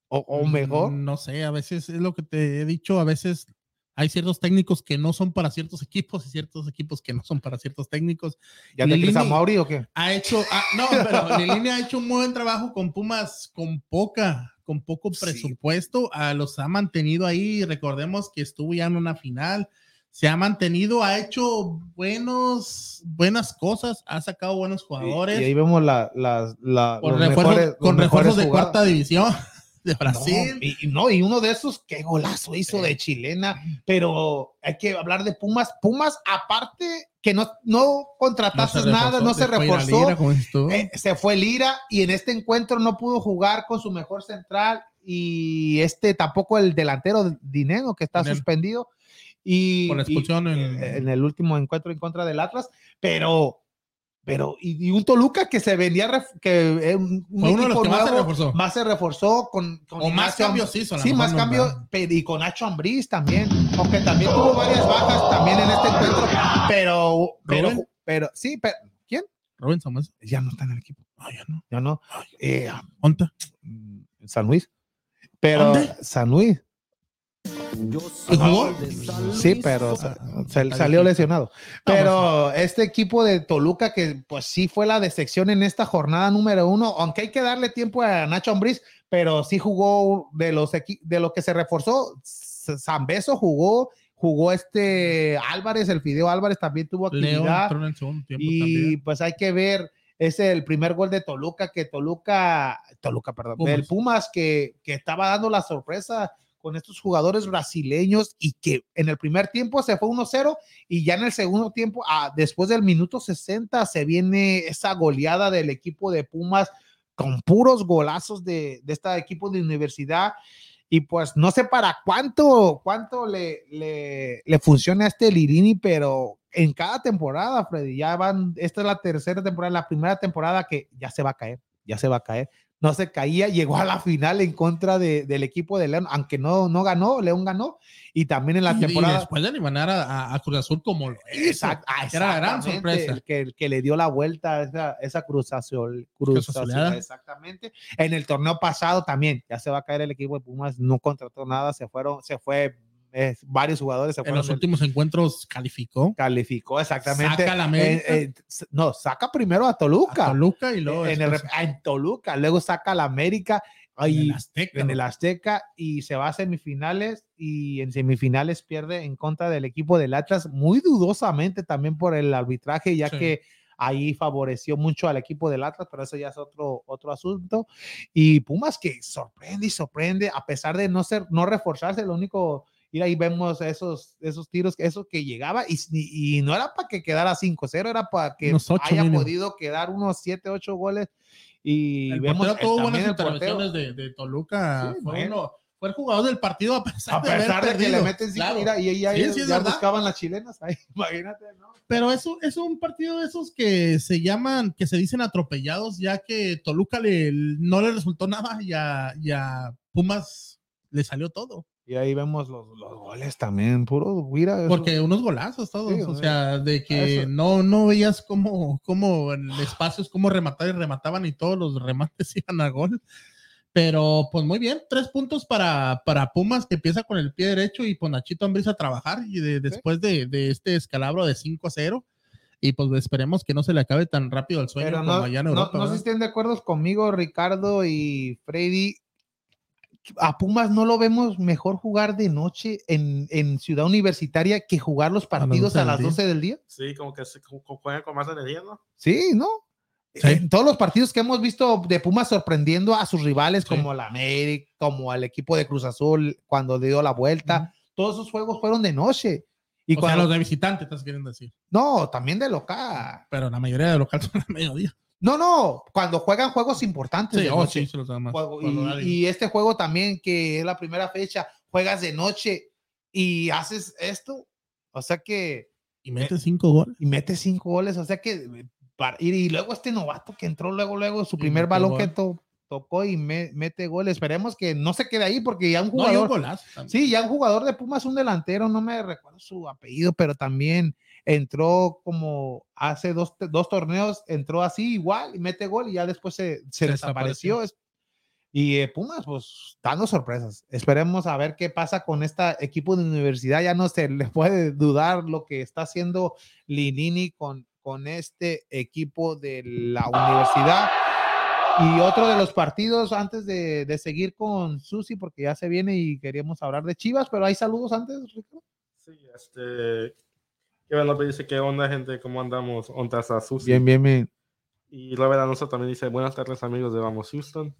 ¿O, o mejor? Mm, No sé, a veces es lo que te he dicho, a veces hay ciertos técnicos que no son para ciertos equipos y ciertos equipos que no son para ciertos técnicos. ¿Ya te crees a Mauri o qué? Ha hecho, ah, no, pero Lilini ha hecho un buen trabajo con Pumas, con poca, con poco Sí. presupuesto, ah, los ha mantenido ahí. Recordemos que estuvo ya en una final, se ha mantenido, ha hecho buenos, buenas cosas, ha sacado buenos jugadores. y ahí vemos la, la, la- con los refuerzos, mejores- con los refuerzos de cuarta división de No, Brasil. y, y no, y uno de esos, qué golazo hizo de chilena, pero hay que hablar de Pumas. Pumas, aparte que no, no contrataste nada, no se reforzó, Lira, eh, se fue Lira y en este encuentro no pudo jugar con su mejor central y este tampoco el delantero Dinero que está suspendido y Por la expulsión y- en- en el último encuentro en contra del Atlas, pero pero y, y un Toluca que se venía que eh, un, Fue uno de los equipo que más se reforzó. más se reforzó con, con O más cambios Am- hizo. Sí, más no, cambios y con Nacho Ambriz también, aunque también tuvo varias bajas también en este encuentro, pero pero, pero sí, pero ¿quién? Rubén Samuel. Ya no está en el equipo. Ah, ya no. Ya no. Eh, ¿Onta? mm, San Luis. Pero ¿Dónde? San Luis. Sí, pero sa- se- salió lesionado. Pero este equipo de Toluca, que pues sí fue la decepción en esta jornada número uno, aunque hay que darle tiempo a Nacho Ambriz, pero sí jugó de los de lo que se reforzó. Zambeso jugó, jugó este Álvarez, el Fideo Álvarez también tuvo actividad. entró en el segundo tiempo Y también. pues hay que ver, es el primer gol de Toluca, que Toluca, Toluca, perdón, Pumas. del Pumas, que, que estaba dando la sorpresa con estos jugadores brasileños y que en el primer tiempo se fue 1-0 y ya en el segundo tiempo, ah, después del minuto 60, se viene esa goleada del equipo de Pumas con puros golazos de, de este equipo de universidad. Y pues no sé para cuánto, cuánto le, le, le funciona este Lirini, pero en cada temporada, Freddy, ya van, esta es la tercera temporada, la primera temporada que ya se va a caer, ya se va a caer. No se caía, llegó a la final en contra de- del equipo de León, aunque no, no ganó, León ganó, y también en la Y- y temporada. después de eliminar a, a- Cruz Azul como. Exact- ah, era la gran sorpresa. El que, el que le dio la vuelta a esa, esa cruzación. cruzación, Cruzazoleada. exactamente. En el torneo pasado también, ya se va a caer el equipo de Pumas, no contrató nada, se fueron, se fue, eh, varios jugadores se En los del- últimos encuentros calificó calificó exactamente. Saca la América. Eh, eh, s- no, saca primero a Toluca. a Toluca y luego en, el, Toluca, luego saca a la América. en el Azteca. en el ¿no? Azteca y se va a semifinales y en semifinales pierde en contra del equipo del Atlas muy dudosamente también por el arbitraje ya Sí. que ahí favoreció mucho al equipo del Atlas, pero eso ya es otro, otro asunto. Y Pumas que sorprende y sorprende, a pesar de no ser, no reforzarse, lo único, ir ahí vemos esos, esos tiros, eso que llegaba y, y- y no era para que quedara 5-0, era para que haya mínimo. podido quedar unos 7, 8 goles. Y El vemos portero tuvo buenas intervenciones de, de Toluca. Sí, fue, bueno. uno- fue el jugador del partido a pesar, A de, haber pesar de que perdido. le meten cinco, Claro. mira, y ahí ya, Sí, ya buscaban las chilenas. Ahí, imagínate, ¿no? Pero eso es un partido de esos que se llaman, que se dicen atropellados, ya que Toluca le, no le resultó nada y a, y a Pumas le salió todo. Y ahí vemos los, los goles también, puro, mira. eso- Porque unos golazos todos, Sí, o sea, de que eso. no, no veías cómo, cómo en espacios, cómo rematar y remataban y todos los remates iban a gol. Pero pues muy bien, tres puntos para, para Pumas que empieza con el pie derecho y con Nachito Ambriz a trabajar y de- después de, de este escalabro de 5-0 y pues esperemos que no se le acabe tan rápido el sueño pero como no, allá en Europa. no sé si estén de acuerdo conmigo, Ricardo y Freddy. A Pumas no lo vemos mejor jugar de noche en, en Ciudad Universitaria que jugar los partidos 12 a las día. 12 del día. Sí, como que se juegan con más energía, ¿no? Sí, ¿no? Sí. En todos los partidos que hemos visto de Pumas sorprendiendo a sus rivales, Sí. como la América, como al equipo de Cruz Azul cuando dio la vuelta, todos esos juegos fueron de noche. Y o sea, los de visitante, estás queriendo decir. no, también de local. Pero la mayoría de locales son a mediodía. No, no, cuando juegan juegos importantes. Sí, de oh, noche. sí, se los da más. Juego- Cuando y, este juego también, que es la primera fecha, juegas de noche y haces esto, o sea que, y mete cinco goles. y metes cinco goles, o sea que, para- y, y luego este novato que entró luego, luego, su primer balón que to- tocó y me- mete gol, esperemos que no se quede ahí, porque ya un No, hay un jugador, sí, ya un jugador de Pumas, un delantero, no me recuerdo su apellido, pero también entró como hace dos, dos torneos, entró así igual y mete gol y ya después se, se Se desapareció. Es- Y eh, Pumas, pues dando sorpresas. Esperemos a ver qué pasa con este equipo de universidad. Ya no se le puede dudar lo que está haciendo Linini con, con este equipo de la universidad. Y otro de los partidos antes de, de seguir con Susi, porque ya se viene y queríamos hablar de Chivas, pero hay saludos antes, Ricardo. Sí, este. Kevin López dice: ¿Qué onda, gente? ¿Cómo andamos? ¿Ontas a Susi? Bien, bien, bien. Y Robert Alonso también dice: Buenas tardes, amigos de Vamos Houston.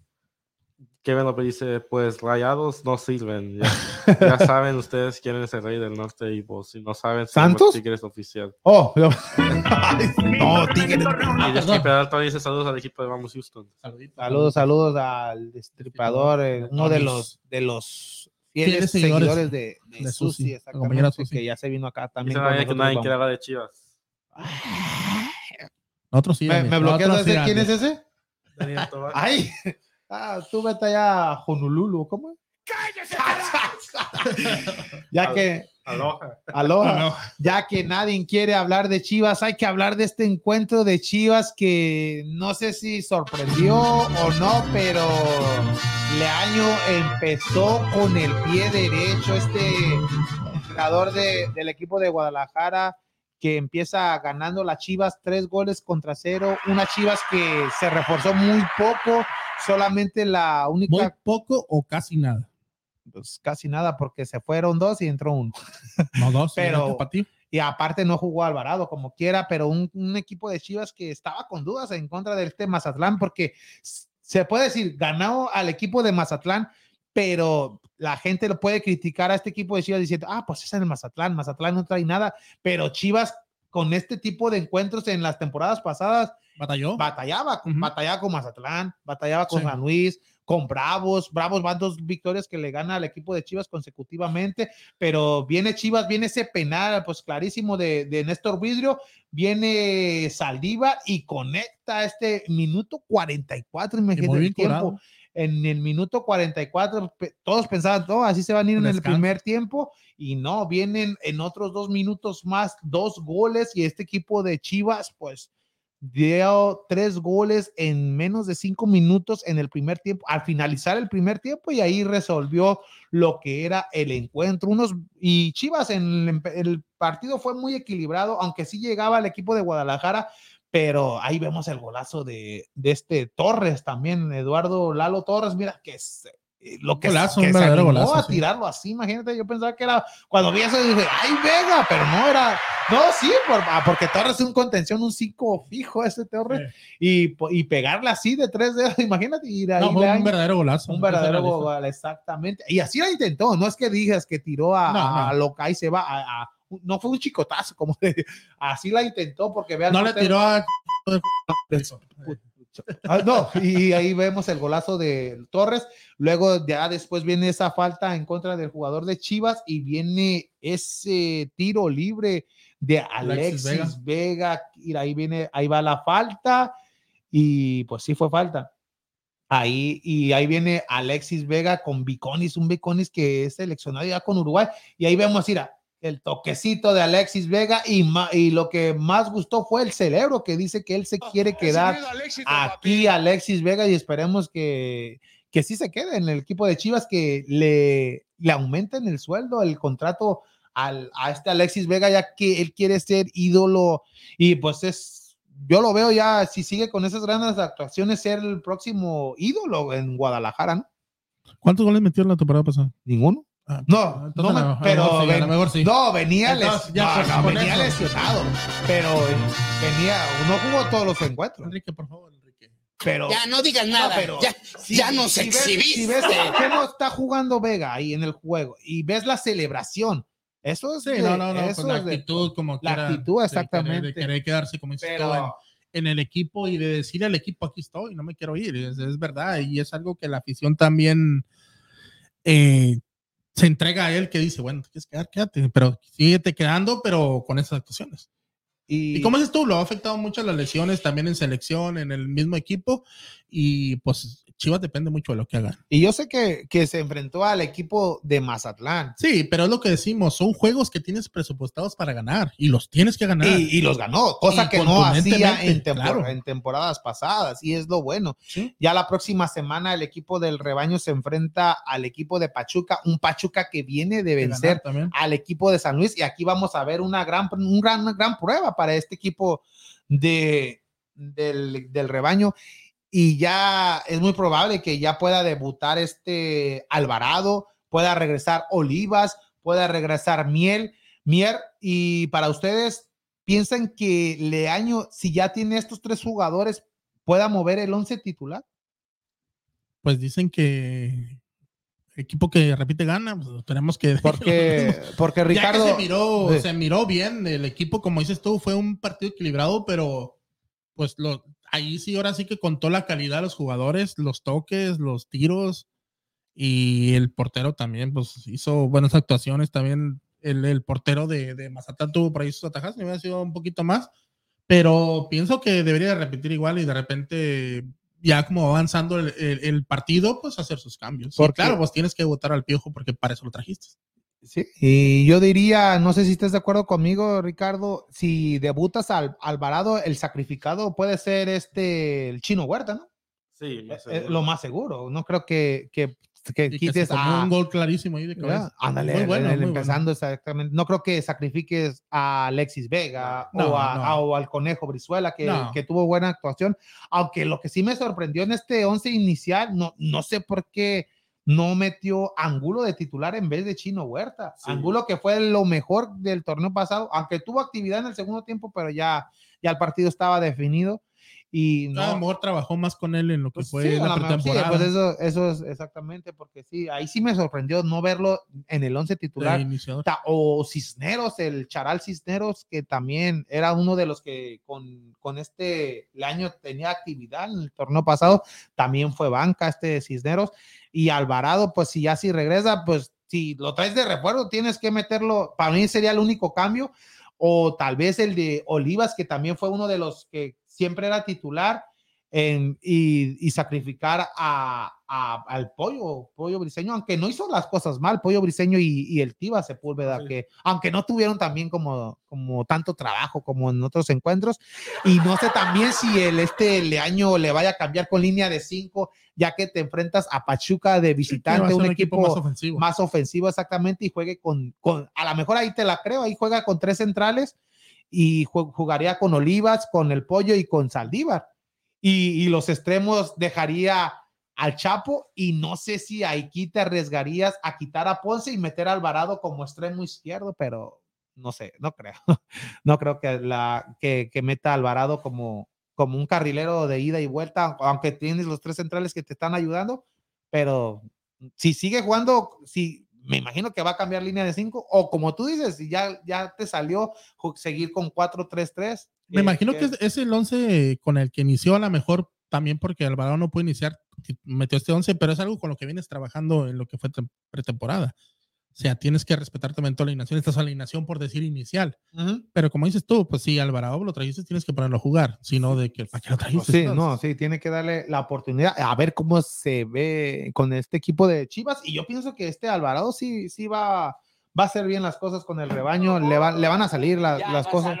Kevin López dice: Pues rayados no sirven. Ya, ya saben ustedes quién es el rey del norte y pues si no saben, ¿Santos? Tigres oficial. Oh, no, Tigres. Y. Despi Peralta dice: Saludos al equipo de Vamos Houston. Saludos, saludos al destripador, eh, uno de los de los fieles, Fieles seguidores, seguidores de, de de Susi, Susi, exactamente, Susi. que ya se vino acá también. Nadie que nadie hablar de Chivas. Nosotros sí. ¿Me, me bloqueas de? ¿Quién es ese? Daniel Tobar. Ay, ah, tú vete allá a Honolulu, ¿cómo? ¡Cállese, ya que Aloha. Aloha. Ya que nadie quiere hablar de Chivas, hay que hablar de este encuentro de Chivas que no sé si sorprendió o no, pero Leaño empezó con el pie derecho. Este entrenador de- del equipo de Guadalajara que empieza ganando las Chivas tres goles contra cero. Una Chivas que se reforzó muy poco, solamente la Muy única, poco o casi nada. Pues casi nada, porque se fueron dos y entró uno. No dos, Pero- pero para ti. Y aparte no jugó Alvarado como quiera, pero un, un equipo de Chivas que estaba con dudas en contra de este Mazatlán, porque se puede decir, ganó al equipo de Mazatlán, pero la gente lo puede criticar a este equipo de Chivas diciendo, ah, pues es en el Mazatlán, Mazatlán no trae nada, pero Chivas con este tipo de encuentros en las temporadas pasadas Batalló. batallaba, batallaba con Mazatlán, batallaba con Sí. San Luis, con Bravos, Bravos van dos victorias que le gana al equipo de Chivas consecutivamente, pero viene Chivas, viene ese penal, pues clarísimo de, de Néstor Vidrio, viene Saldívar y conecta este minuto 44, Que imagínate el tiempo. En el minuto 44, pe- todos pensaban, no, así se van a ir en el primer tiempo, y no, vienen en otros dos minutos más, dos goles, y este equipo de Chivas, pues, dio tres goles en menos de cinco minutos en el primer tiempo, al finalizar el primer tiempo y ahí resolvió lo que era el encuentro. Unos y Chivas en el, partido fue muy equilibrado, aunque sí llegaba el equipo de Guadalajara, pero ahí vemos el golazo de, de este Torres también, Eduardo Lalo Torres, mira que es eh, lo que, Golazo, que un se verdadero animó golazo, a tirarlo así, imagínate, yo pensaba que era, cuando vi eso dije, ay Vega, pero no era, no, sí, por- ah, porque Torres es un contención, un 5 fijo ese Torres, y, y pegarla así de tres dedos, imagínate, y de ahí No, fue un verdadero golazo. un verdadero Esa es la gol, exactamente. Y así la intentó, no es que digas que tiró a, No, no. a lo que ahí se va, a- a- no fue un chicotazo, como de- así la intentó, porque vean. No le tiró a. Ah, no, y ahí vemos el golazo de Torres. Luego ya después viene esa falta en contra del jugador de Chivas y viene ese tiro libre de Alexis, Alexis Vega. Y ahí viene, ahí va la falta y pues sí fue falta. Ahí y ahí viene Alexis Vega con Viconis, un Viconis que es seleccionado ya con Uruguay. Y ahí vemos, mira, el toquecito de Alexis Vega y, ma- y lo que más gustó fue el cerebro que dice que él se quiere quedar aquí Alexis Vega y esperemos que, que sí se quede en el equipo de Chivas, que le, le aumenten el sueldo, el contrato al, a este Alexis Vega, ya que él quiere ser ídolo y pues es, yo lo veo ya, si sigue con esas grandes actuaciones, ser el próximo ídolo en Guadalajara, ¿no? ¿Cuántos goles metió en la temporada pasada? Ninguno. Ah, No, no, a me- lo mejor pero ven- lo mejor sí. no, venía, les- Entonces, ya, no, no, con venía lesionado, pero eh, venía, no jugó todos los encuentros, Enrique, por favor, Enrique. pero Ya no digas nada. pero ya, si- ya nos si ves- exhibiste. Si ves no está jugando Vega ahí en el juego y ves la celebración, eso es Sí, de- no, no, no. eso Pues la es de- actitud, como la quiera, actitud, de exactamente. querer- De querer quedarse, como en, pero en el equipo y de decirle al equipo, aquí estoy, no me quiero ir. Es, es verdad. Y es algo que la afición también eh, se entrega a él, que dice, bueno, te quieres quedar, quédate, pero síguete quedando, pero con esas actuaciones. y, Y como dices tú, lo ha afectado mucho las lesiones también en selección, en el mismo equipo. Y pues Chivas depende mucho de lo que hagan. y yo sé que, que se enfrentó al equipo de Mazatlán Sí, pero es lo que decimos, son juegos que tienes presupuestados para ganar y los tienes que ganar. y, y los ganó, cosa Y que no hacía en, tempor- claro. en temporadas pasadas y es lo bueno. Sí. Ya la próxima semana el equipo del rebaño se enfrenta al equipo de Pachuca, un Pachuca que viene de vencer al equipo de San Luis y aquí vamos a ver una gran, un gran, una gran prueba para este equipo de, del, del rebaño y ya es muy probable que ya pueda debutar este Alvarado, pueda regresar Olivas, pueda regresar Miel, Mier y para ustedes piensan que Leaño, si ya tiene estos tres jugadores, pueda mover el once titular. Pues dicen que equipo que repite gana, pues esperemos que. Porque, porque Ya que Ricardo... se miró, se miró bien el equipo, como dices tú, fue un partido equilibrado, pero pues lo, ahí sí, ahora sí que contó la calidad de los jugadores, los toques, los tiros y el portero también, pues hizo buenas actuaciones también. El, el portero de, de Mazatán tuvo por ahí sus atajas, me hubiera sido un poquito más, pero pienso que debería de repetir igual y de repente ya como va avanzando el, el- el partido, pues hacer sus cambios. Porque- Porque claro, pues tienes que votar al piojo porque para eso lo trajiste. Sí, y yo diría, no sé si estás de acuerdo conmigo, Ricardo, si debutas al Alvarado, el sacrificado puede ser este, el chino Huerta, ¿no? Sí, más Eh, lo más seguro. No creo que, que, que quites a. un gol clarísimo ahí de cabeza. Ándale, Muy bueno, el- el muy empezando exactamente. No creo que sacrifiques a Alexis Vega No, o, a- no. a- o al Conejo Brizuela, que, No. que tuvo buena actuación. Aunque lo que sí me sorprendió en este 11 inicial, no, no sé por qué no metió Angulo de titular en vez de Chino Huerta. Sí. Angulo que fue lo mejor del torneo pasado, aunque tuvo actividad en el segundo tiempo, pero ya, ya el partido estaba definido. Y no, A lo mejor trabajó más con él en lo que pues fue sí, la mejor sí, pretemporada. pues eso, eso es exactamente, porque sí, ahí sí me sorprendió no verlo en el 11 de titular. Ta- O Cisneros, el Charal Cisneros, que también era uno de los que con, con este el año tenía actividad en el torneo pasado, también fue banca este Cisneros. Y Alvarado, pues si ya si regresa, pues si lo traes de recuerdo, tienes que meterlo, para mí sería el único cambio, o tal vez el de Olivas, que también fue uno de los que siempre era titular, en- y, y sacrificar a, a- al pollo, pollo briseño, aunque no hizo las cosas mal, pollo briseño y, y el Tiva Sepúlveda, Sí. que aunque no tuvieron también como, como tanto trabajo como en otros encuentros, y no sé también si el este le año le vaya a cambiar con línea de cinco, ya que te enfrentas a Pachuca de Sí, visitante, a ser un equipo más ofensivo. más ofensivo exactamente y juegue con, con, a lo mejor ahí te la creo, ahí juega con tres centrales y ju- jugaría con Olivas, con el Pollo y con Saldívar. Y, y los extremos dejaría al Chapo y no sé si aquí te arriesgarías a quitar a Ponce y meter a Alvarado como extremo izquierdo, pero no sé, no creo. No creo que, la, que, que meta a Alvarado como, como un carrilero de ida y vuelta, aunque tienes los tres centrales que te están ayudando, pero si sigue jugando, si me imagino que va a cambiar línea de 5 o como tú dices, si ya, ya te salió seguir con 4-3-3. Me eh, imagino que es, es el 11 con el que inició a lo mejor también porque Alvarado no puede iniciar, metió este 11, pero es algo con lo que vienes trabajando en lo que fue tem- pretemporada. O sea, tienes que respetar también tu alineación. Esta es alineación por decir inicial. Pero como dices tú, pues si Alvarado lo trajiste, tienes que ponerlo a jugar. Si no, de que para qué lo trajiste. Sí, no, sí, tiene que darle la oportunidad a ver cómo se ve con este equipo de Chivas. Y yo pienso que este Alvarado sí, sí va, va a hacer bien las cosas con el rebaño. Le, va- le van a salir la- las cosas.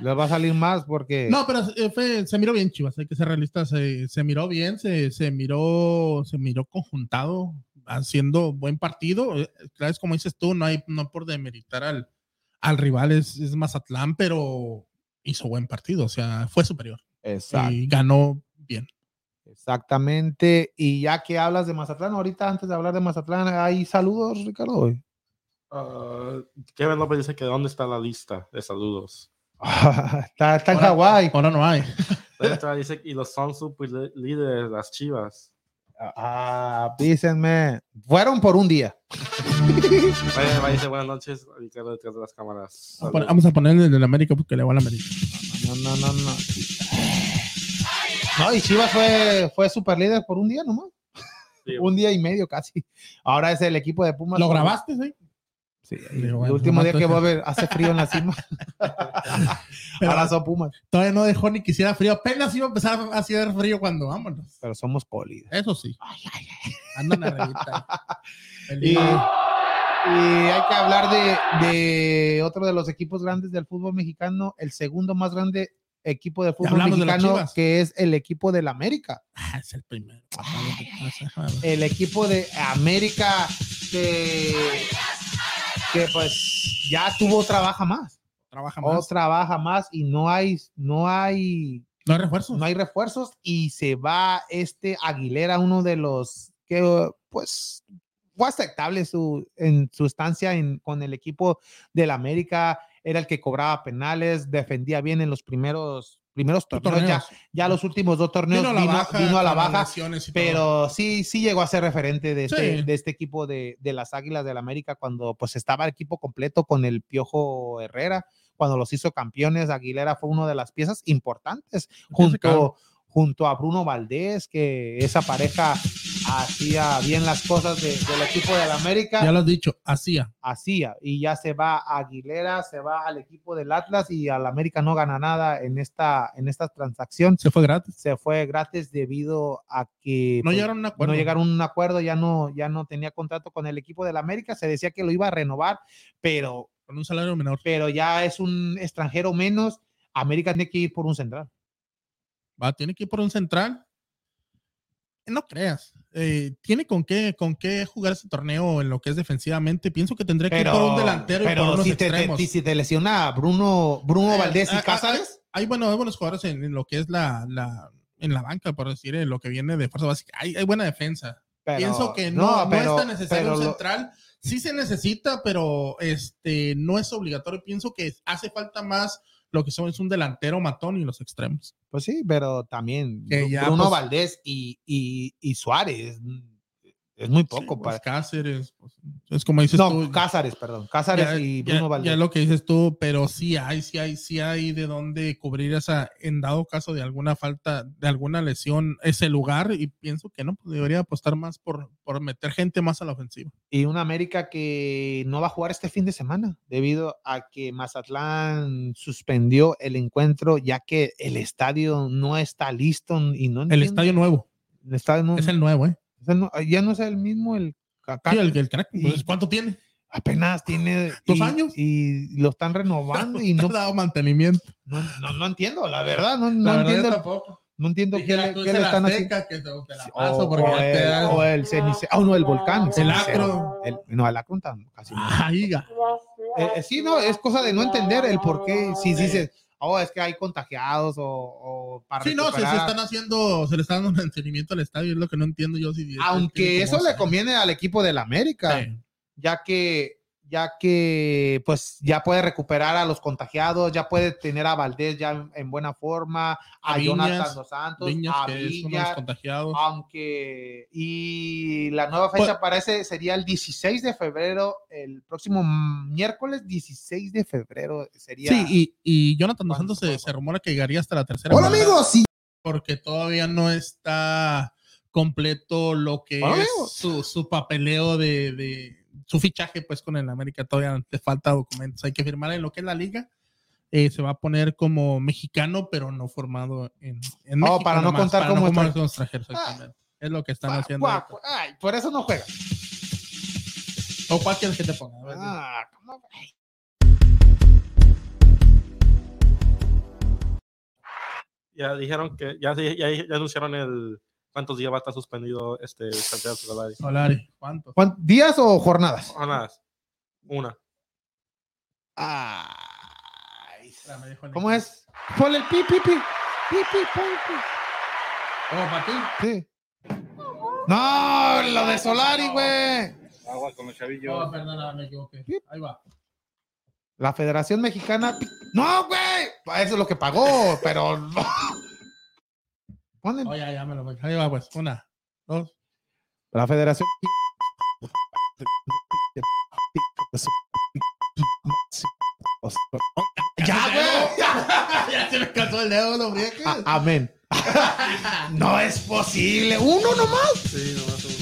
Le va a salir más porque. No, pero eh, fue- se miró bien, Chivas, hay que ser realistas. Se, se miró bien, se, se miró, se miró conjuntado, haciendo buen partido. Eh, Claro, es como dices tú, no hay, no por demeritar al, al rival, es, es Mazatlán, pero hizo buen partido, o sea, fue superior Exacto. y ganó bien. Exactamente. Y ya que hablas de Mazatlán, ahorita antes de hablar de Mazatlán, hay saludos, Ricardo. Ah, Kevin López dice que dónde está la lista de saludos. está, está en Hawái. Ahora no hay. Dice, y los son super líderes, las chivas. Ah, avísenme. Fueron por un día. Vaya, vaya, buenas noches, Ricardo detrás de las cámaras. Vamos a. Vamos a ponerle el del América porque le va al América. No, no, no, no. No, y Chivas fue, fue super líder por un día nomás. Sí, Un día y medio casi. Ahora es el equipo de Pumas. ¿Lo grabaste, sí? Sí. El último día que va a haber, hace frío en la cima. Son Pumas. todavía no dejó ni que hiciera frío. Apenas iba a empezar a hacer frío cuando vámonos. Pero somos poli. Eso sí. Andan arribita. Y, Feliz. y hay que hablar de, de otro de los equipos grandes del fútbol mexicano, el segundo más grande equipo de fútbol de mexicano, que es el equipo del América. Ah, es el primero. el equipo de América que, que pues ya tuvo trabaja más Trabaja o más. trabaja más y no hay no hay No hay refuerzos. no hay refuerzos y se va este Aguilera uno de los que pues fue aceptable su en su estancia en, con el equipo del América era el que cobraba penales defendía bien en los primeros primeros torneos, Ya, Torneos. ya los últimos dos torneos Vino vino, a la baja. vino a la con baja lesiones y todo. pero sí, sí llegó a ser referente de este, Sí. de este equipo de, de las Águilas del América cuando pues estaba el equipo completo con el Piojo Herrera, cuando los hizo campeones, Aguilera fue una de las piezas importantes junto. Junto a Bruno Valdés, que esa pareja hacía bien las cosas de- del equipo del América Ya lo has dicho, hacía. hacía y ya se va a Aguilera, se va al equipo del Atlas y al América no gana nada en esta, en esta transacción. Se fue gratis. Se fue gratis debido a que No pues, llegaron a un acuerdo. no llegaron a un acuerdo, ya no, ya no tenía contrato con el equipo del América, se decía que lo iba a renovar, pero, Con un salario menor. pero ya es un extranjero menos. América tiene que ir por un central. Va, tiene que ir por un central. No creas. Eh, tiene con qué, con qué jugar ese torneo en lo que es defensivamente. Pienso que tendría que ir por un delantero y por pero unos si, te- extremos. si te lesiona Bruno, Bruno Eh, Valdés y Cázares, hay, bueno, hay buenos jugadores en, en lo que es la, la, en la banca, por decir, en lo que viene de fuerza básica. Hay, hay buena defensa. pero- Pienso que no, no, pero- es tan necesario pero un lo- central. Sí se necesita, pero este no es obligatorio. Pienso que hace falta más lo que son es un delantero matón y los extremos. Pues sí, pero también ya, Bruno pues- Valdés y, y, y Suárez mm, es muy poco Sí, para. pues, Cáceres, pues, es como dices no, tú. Cázares, perdón. Cázares ya, y ya- Bruno Valdés. ya lo que dices tú, pero sí hay, sí hay, sí hay de dónde cubrir esa, en dado caso de alguna falta, de alguna lesión, ese lugar, y pienso que no, pues debería apostar más por, por meter gente más a la ofensiva. Y un América que no va a jugar este fin de semana debido a que Mazatlán suspendió el encuentro ya que el estadio no está listo y no El estadio nuevo, el estadio no- es el nuevo, ¿eh? O sea, no- ya no es el mismo el Sí, el, el crack, pues, ¿cuánto tiene? apenas tiene ¿Dos y- años? y lo están renovando y no no, ha dado mantenimiento. no, no, no entiendo la verdad no, no La verdad, entiendo tampoco. no entiendo qué, Dijera le- qué le el están haciendo que te, te la o, paso porque o te el, o el cenice- ah, no, el volcán. El cenicero. acro. El- no, el acro casi no. Eh, eh, sí, no, es cosa de no entender el por qué. Si dices, oh, es que hay contagiados o, o para Sí, no, se, se están haciendo, se le está dando mantenimiento al estadio, es lo que no entiendo yo. Si, Aunque eso le conviene al equipo del América, Sí. ya que ya que pues ya puede recuperar a los contagiados, ya puede tener a Valdés ya en, en buena forma, a, A Jonathan dos Santos, Viñas, a que es uno de los Villa, contagiados. aunque y la nueva fecha Pues- parece sería el 16 de febrero, el próximo miércoles 16 de febrero sería. Sí, y, y Jonathan dos ¿Cuándo Santos se se, rumora que llegaría hasta la tercera. Hola amigos, sí. Porque todavía no está completo lo que Hola, es su, su papeleo de, de- su fichaje pues con el América. Todavía te falta documentos. Hay que firmar en lo que es la liga. Eh, se va a poner como mexicano, pero no formado en, en Oh, México. para no nomás, contar para como no extranjero. como exactamente. Es lo que están Guau, haciendo. ahorita. ay, por eso no juega. ¿O cuál quieres que te ponga? Ah, ¿cómo? Ya dijeron que, ya, ya, ya anunciaron el cuántos días va a estar suspendido este Santiago Solari. Solari, ¿cuánto? ¿Cuán- ¿Días o jornadas? Una. Una. Ay, ¿Cómo es? Ponle el pi, pi, pi. Pi, pi, pon, pi. ¿Cómo para ti? Sí. No, lo de Solari, güey. Agua con los chavillos. No, perdona, me equivoqué. Ahí va. La Federación Mexicana. No, güey. Eso es lo que pagó, pero no. Ponle Oh, ya, ya me lo voy. Ahí va, pues. Una, dos. la Federación. Ya, güey. ya se me cansó el dedo, no friegues. A- Amén. No es posible. Uno nomás. Sí, nomás uno.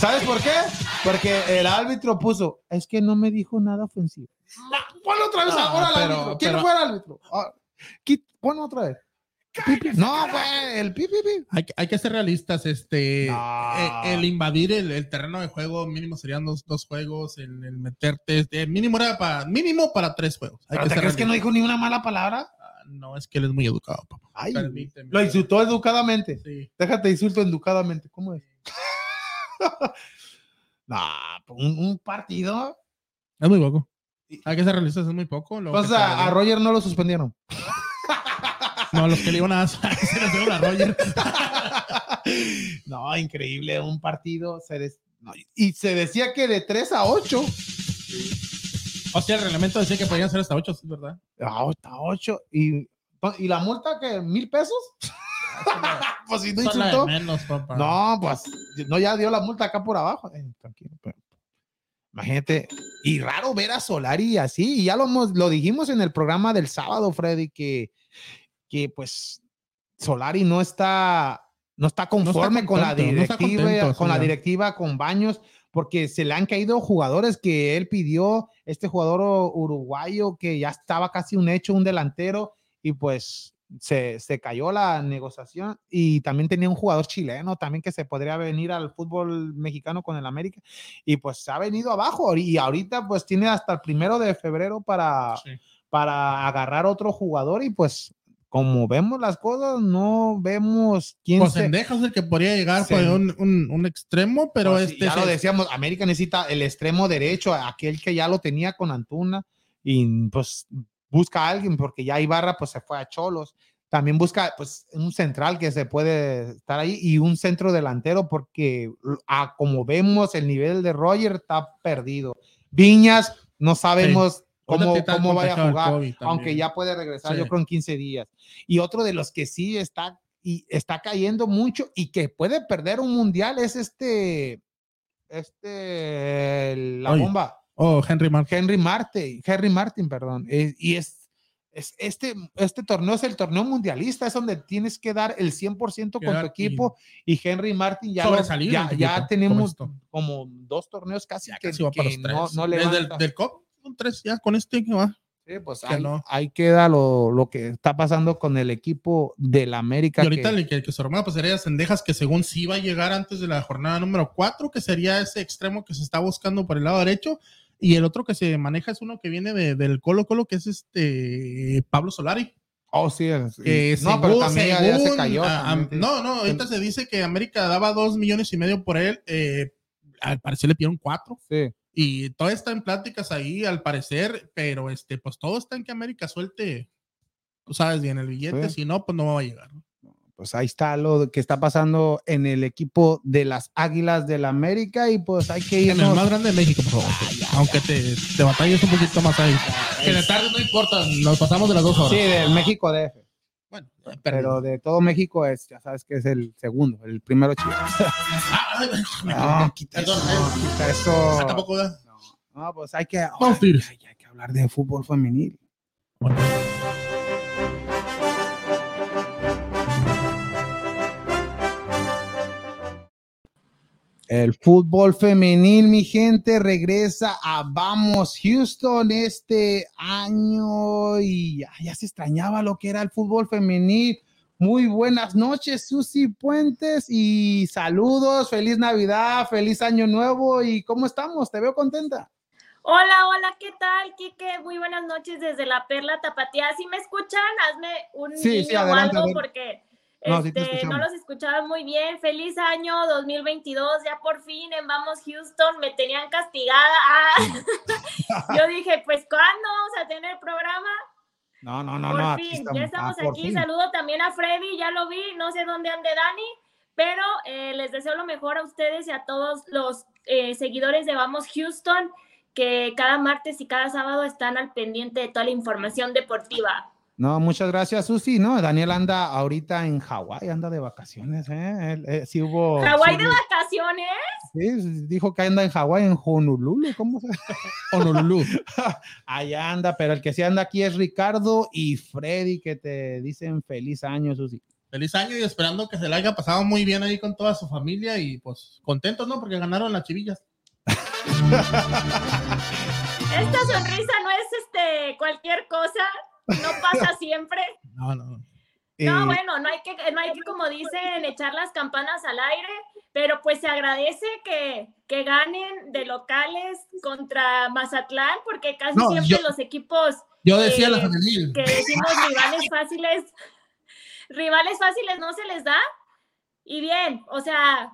¿Sabes por qué? Porque el árbitro puso, es que no me dijo nada ofensivo. Ponlo otra vez No, ahora al árbitro. ¿Quién pero- fue el árbitro? Ah, Ponlo otra vez. No, güey, el pi, pi, pi. Hay, que- hay que ser realistas. Este, No. eh, el invadir el, el terreno de juego mínimo serían dos, dos juegos. El, el meterte, este, mínimo era para, mínimo para tres juegos. Hay ¿Pero que te ser crees que no dijo ni una mala palabra? Ah, No, es que él es muy educado, papá. Ay, Permíteme. lo insultó educadamente. Sí. Déjate insulto educadamente. ¿Cómo es? no, un, un partido. Es muy poco. Hay que ser realistas, es muy poco. luego O sea, a Roger no lo suspendieron. No, los que le iban a se los dieron a Roger. no, increíble, un partido. se des- no, y se decía que de 3 a 8. O sea, el reglamento decía que podían ser hasta ocho, ¿sí, ¿verdad? Hasta 8. Y, y la multa que mil pesos. pues si no insultó. menos, papá. No, pues no, ya dio la multa acá por abajo. Eh, tranquilo. pero- Imagínate, y raro ver a Solari así. Y ya lo, hemos- lo dijimos en el programa del sábado, Freddy, que, que pues Solari no está, no está conforme con la contento, no está directiva, contento, con la directiva, con Baños, porque se le han caído jugadores que él pidió, este jugador uruguayo que ya estaba casi un hecho, un delantero, y pues se, se cayó la negociación. Y también tenía un jugador chileno también que se podría venir al fútbol mexicano con el América, y pues se ha venido abajo, y ahorita pues tiene hasta el primero de febrero para Sí. para agarrar otro jugador y pues como vemos las cosas, no vemos quién Pues se... Es el que podría llegar Se- por un, un- un extremo, pero Pues sí, este ya lo se- decíamos, América necesita el extremo derecho, aquel que ya lo tenía con Antuna y pues busca a alguien porque ya Ibarra pues se fue a Cholos. También busca pues un central que se puede estar ahí y un centro delantero porque a como vemos el nivel de Roger está perdido. Viñas no sabemos cómo, cómo vaya a jugar, aunque ya puede regresar Sí. yo creo en 15 días. Y otro de los que sí está y está cayendo mucho y que puede perder un mundial es este este la Oye. bomba Oh, Henry Martin. Henry Martin, Henry Martin, perdón. Eh, y es, es este, este torneo es el torneo mundialista, es donde tienes que dar el 100% con tu Quedar equipo y Henry Martin ya, ya, ya tenemos como dos torneos casi Ya que, casi que no, no Desde el del COP, son tres ya con este que va. Sí, pues que ahí, no. ahí queda lo, lo que está pasando con el equipo del América. Y ahorita que- el que, que su hermano pues sería Sendejas, que según sí va a llegar antes de la jornada número 4, que sería ese extremo que se está buscando por el lado derecho. Y el otro que se maneja es uno que viene de- del Colo Colo, que es este Pablo Solari. oh, sí, es- Que no, pero según- también ya- ya se según, cayó. también, sí. no, no, ahorita se dice que América daba dos millones y medio por él. eh, al parecer le pidieron cuatro. Sí. Y todo está en pláticas ahí, al parecer, pero este, pues todo está en que América suelte, tú sabes bien, el billete, Sí. si no, pues no va a llegar. pues ahí está lo que está pasando en el equipo de las Águilas del América y pues hay que En el más grande de México, por favor. Aunque te, te batalles un poquito más ahí. Que de tarde no importa, nos pasamos de las dos horas. Sí, del México DF. Bueno, Pero de todo México es, ya sabes que es el segundo, el primero Chivas. Ah, ay, me No, quita Perdón, eso, quita eso. ah, tampoco da. No, no, pues hay que, hay, hay que hablar de fútbol femenil. Bueno. El fútbol femenil, mi gente, regresa a Vamos Houston este año y ya, ya se extrañaba lo que era el fútbol femenil. Muy buenas noches, Susi Puentes, y saludos, feliz Navidad, feliz Año Nuevo, y ¿cómo estamos? Te veo contenta. Hola, hola, ¿qué tal, Kike? Muy buenas noches desde la Perla Tapatía. Si me escuchan, hazme un Sí, sí, niño adelante, o algo porque No, sí este, no los escuchaba muy bien. Feliz año 2022, ya por fin en Vamos Houston, me tenían castigada. Ah, Yo dije, pues ¿cuándo vamos a tener programa? No, no, no, por no. fin, estamos. ya estamos Ah, aquí. Saludo también a Freddy, ya lo vi, no sé dónde ande Dani, pero eh, les deseo lo mejor a ustedes y a todos los eh, seguidores de Vamos Houston, que cada martes y cada sábado están al pendiente de toda la información deportiva. No, muchas gracias, Susi. No, Daniel anda ahorita en Hawái, anda de vacaciones, ¿eh? Él, eh, sí hubo. Hawái sí de vacaciones. Sí, dijo que anda en Hawái, en Honolulu, ¿cómo se Honolulu. Allá anda, pero el que sí anda aquí es Ricardo y Freddy, que te dicen feliz año, Susi. Feliz año y esperando que se le haya pasado muy bien ahí con toda su familia y pues contentos, ¿no? Porque ganaron las chivillas. Esta sonrisa no es este cualquier cosa, no pasa siempre. No, no. No, Eh, bueno, no hay que, no hay que, como dicen, echar las campanas al aire, pero pues se agradece que, que ganen de locales contra Mazatlán, porque casi No, siempre yo- los equipos Yo decía Eh, la que decimos rivales fáciles, rivales fáciles no se les da. Y bien, o sea,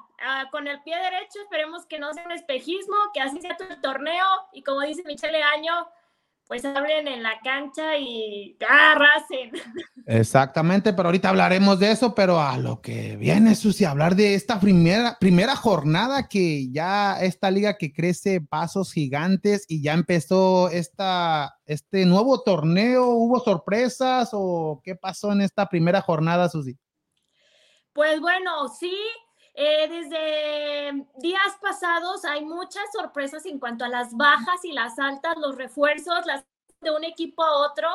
con el pie derecho esperemos que no sea un espejismo, que así sea el torneo y como dice Michelle Año, pues abren en la cancha y ¡ah, arrasen. Exactamente, pero ahorita hablaremos de eso, pero a lo que viene, Susi, hablar de esta primera, primera jornada que ya esta liga que crece pasos gigantes y ya empezó esta, este nuevo torneo, ¿hubo sorpresas o qué pasó en esta primera jornada, Susi? Pues bueno, sí, eh, desde días pasados hay muchas sorpresas en cuanto a las bajas y las altas, los refuerzos, las de un equipo a otro.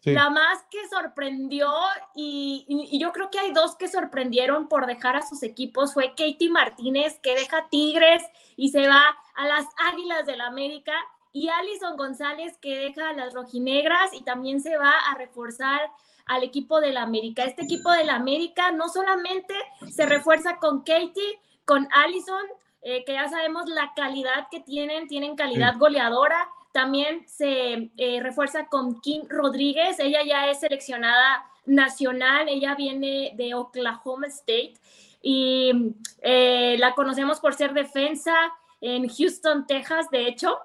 Sí. La más que sorprendió, y, y- y yo creo que hay dos que sorprendieron por dejar a sus equipos, fue Katie Martínez, que deja Tigres y se va a las Águilas del América, y Alison González, que deja a las Rojinegras y también se va a reforzar al equipo del América. Este equipo del América no solamente se refuerza con Katie, con Alison, eh, que ya sabemos la calidad que tienen, tienen calidad goleadora, también se eh, refuerza con Kim Rodríguez, ella ya es seleccionada nacional, ella viene de Oklahoma State y eh, la conocemos por ser defensa en Houston, Texas, de hecho.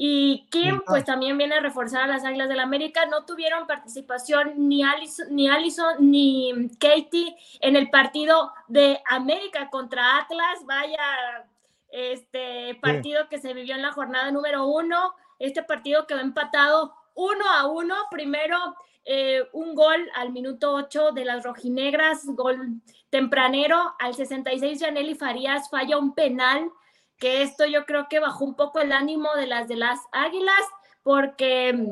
Y Kim, pues también viene a reforzar a las Águilas del América. No tuvieron participación ni Allison, ni, Allison, ni Katie en el partido de América contra Atlas. Vaya, este partido que se vivió en la jornada número uno. Este partido quedó empatado uno a uno. Primero, eh, un gol al minuto 8 de las rojinegras, gol tempranero. Al 66, Janely Farías falla un penal, que esto yo creo que bajó un poco el ánimo de las de las águilas, porque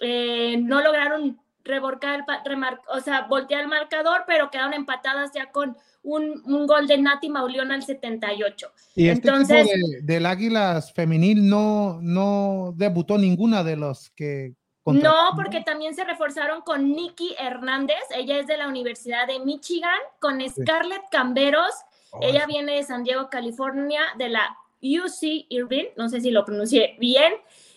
eh, no lograron reborcar, remar- o sea, voltear el marcador, pero quedaron empatadas ya con un, un gol de Nati Mauleón al 78. Y este Entonces- de- del Águilas femenil no, no debutó ninguna de los que No, porque también se reforzaron con Nikki Hernández, ella es de la Universidad de Michigan, con Scarlett Camberos, ella viene de San Diego, California, de la UC Irvine, no sé si lo pronuncié bien,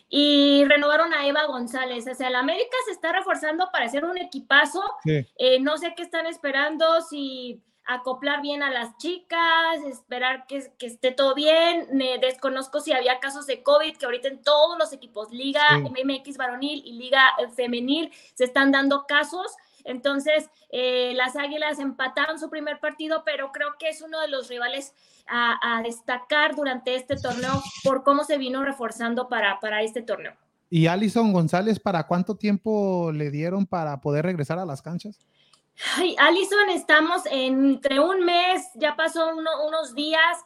y renovaron a Eva González. O sea, el América se está reforzando para hacer un equipazo. Sí. Eh, no sé qué están esperando, si acoplar bien a las chicas, esperar que, que esté todo bien. Me desconozco si había casos de COVID, que ahorita en todos los equipos, Liga Sí. MX varonil y Liga eh, femenil, se están dando casos. Entonces, eh, las Águilas empataron su primer partido, pero creo que es uno de los rivales a, a destacar durante este torneo por cómo se vino reforzando para, para este torneo. ¿Y Alison González para cuánto tiempo le dieron para poder regresar a las canchas? Ay, Alison, estamos entre un mes, ya pasó uno- unos días,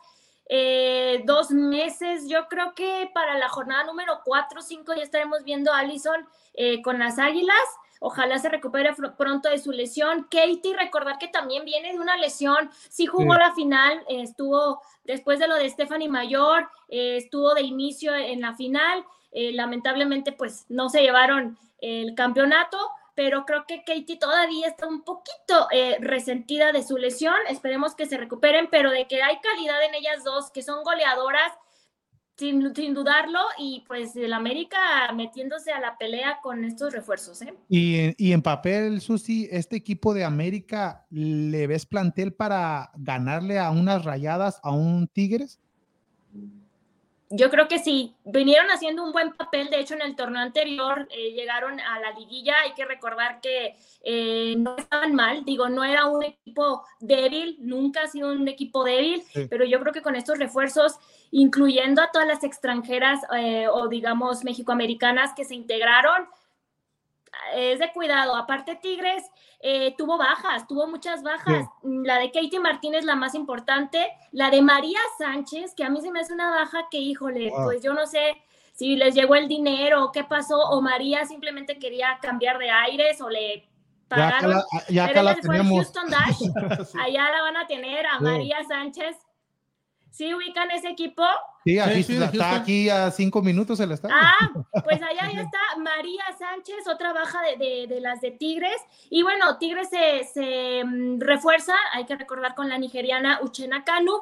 eh, dos meses. Yo creo que para la jornada número 4 o 5 ya estaremos viendo a Alison eh, con las Águilas. Ojalá se recupere pronto de su lesión. Katie, recordar que también viene de una lesión. Sí jugó Sí. la final, eh, estuvo después de lo de Stephanie Mayor, eh, estuvo de inicio en la final. Eh, lamentablemente, pues no se llevaron el campeonato, pero creo que Katie todavía está un poquito eh, resentida de su lesión. Esperemos que se recuperen, pero de que hay calidad en ellas dos, que son goleadoras, sin, sin dudarlo, y pues el América metiéndose a la pelea con estos refuerzos. ¿eh? Y, y en papel, Susi, este equipo de América, ¿le ves plantel para ganarle a unas rayadas, a un Tigres? Yo creo que sí, vinieron haciendo un buen papel, de hecho en el torneo anterior eh, llegaron a la liguilla, hay que recordar que eh, no estaban mal, digo, no era un equipo débil, nunca ha sido un equipo débil, Sí. pero yo creo que con estos refuerzos, incluyendo a todas las extranjeras eh, o digamos mexicoamericanas que se integraron, es de cuidado. Aparte, Tigres eh, tuvo bajas, tuvo muchas bajas. La de Katie Martínez, la más importante. La de María Sánchez, que a mí se me hace una baja que, híjole, Wow. pues yo no sé si les llegó el dinero o qué pasó, o María simplemente quería cambiar de aires o le Ya acá pagaron. la, ya acá la tenemos. Houston Dash. Allá la van a tener a Sí. María Sánchez. ¿Sí ubican ese equipo? Sí, aquí sí, está, aquí a cinco minutos el estadio. Ah, pues allá ya está María Sánchez, otra baja de, de- de las de Tigres. Y bueno, Tigres se, se, mm, refuerza, hay que recordar con la nigeriana Uchena Kanu,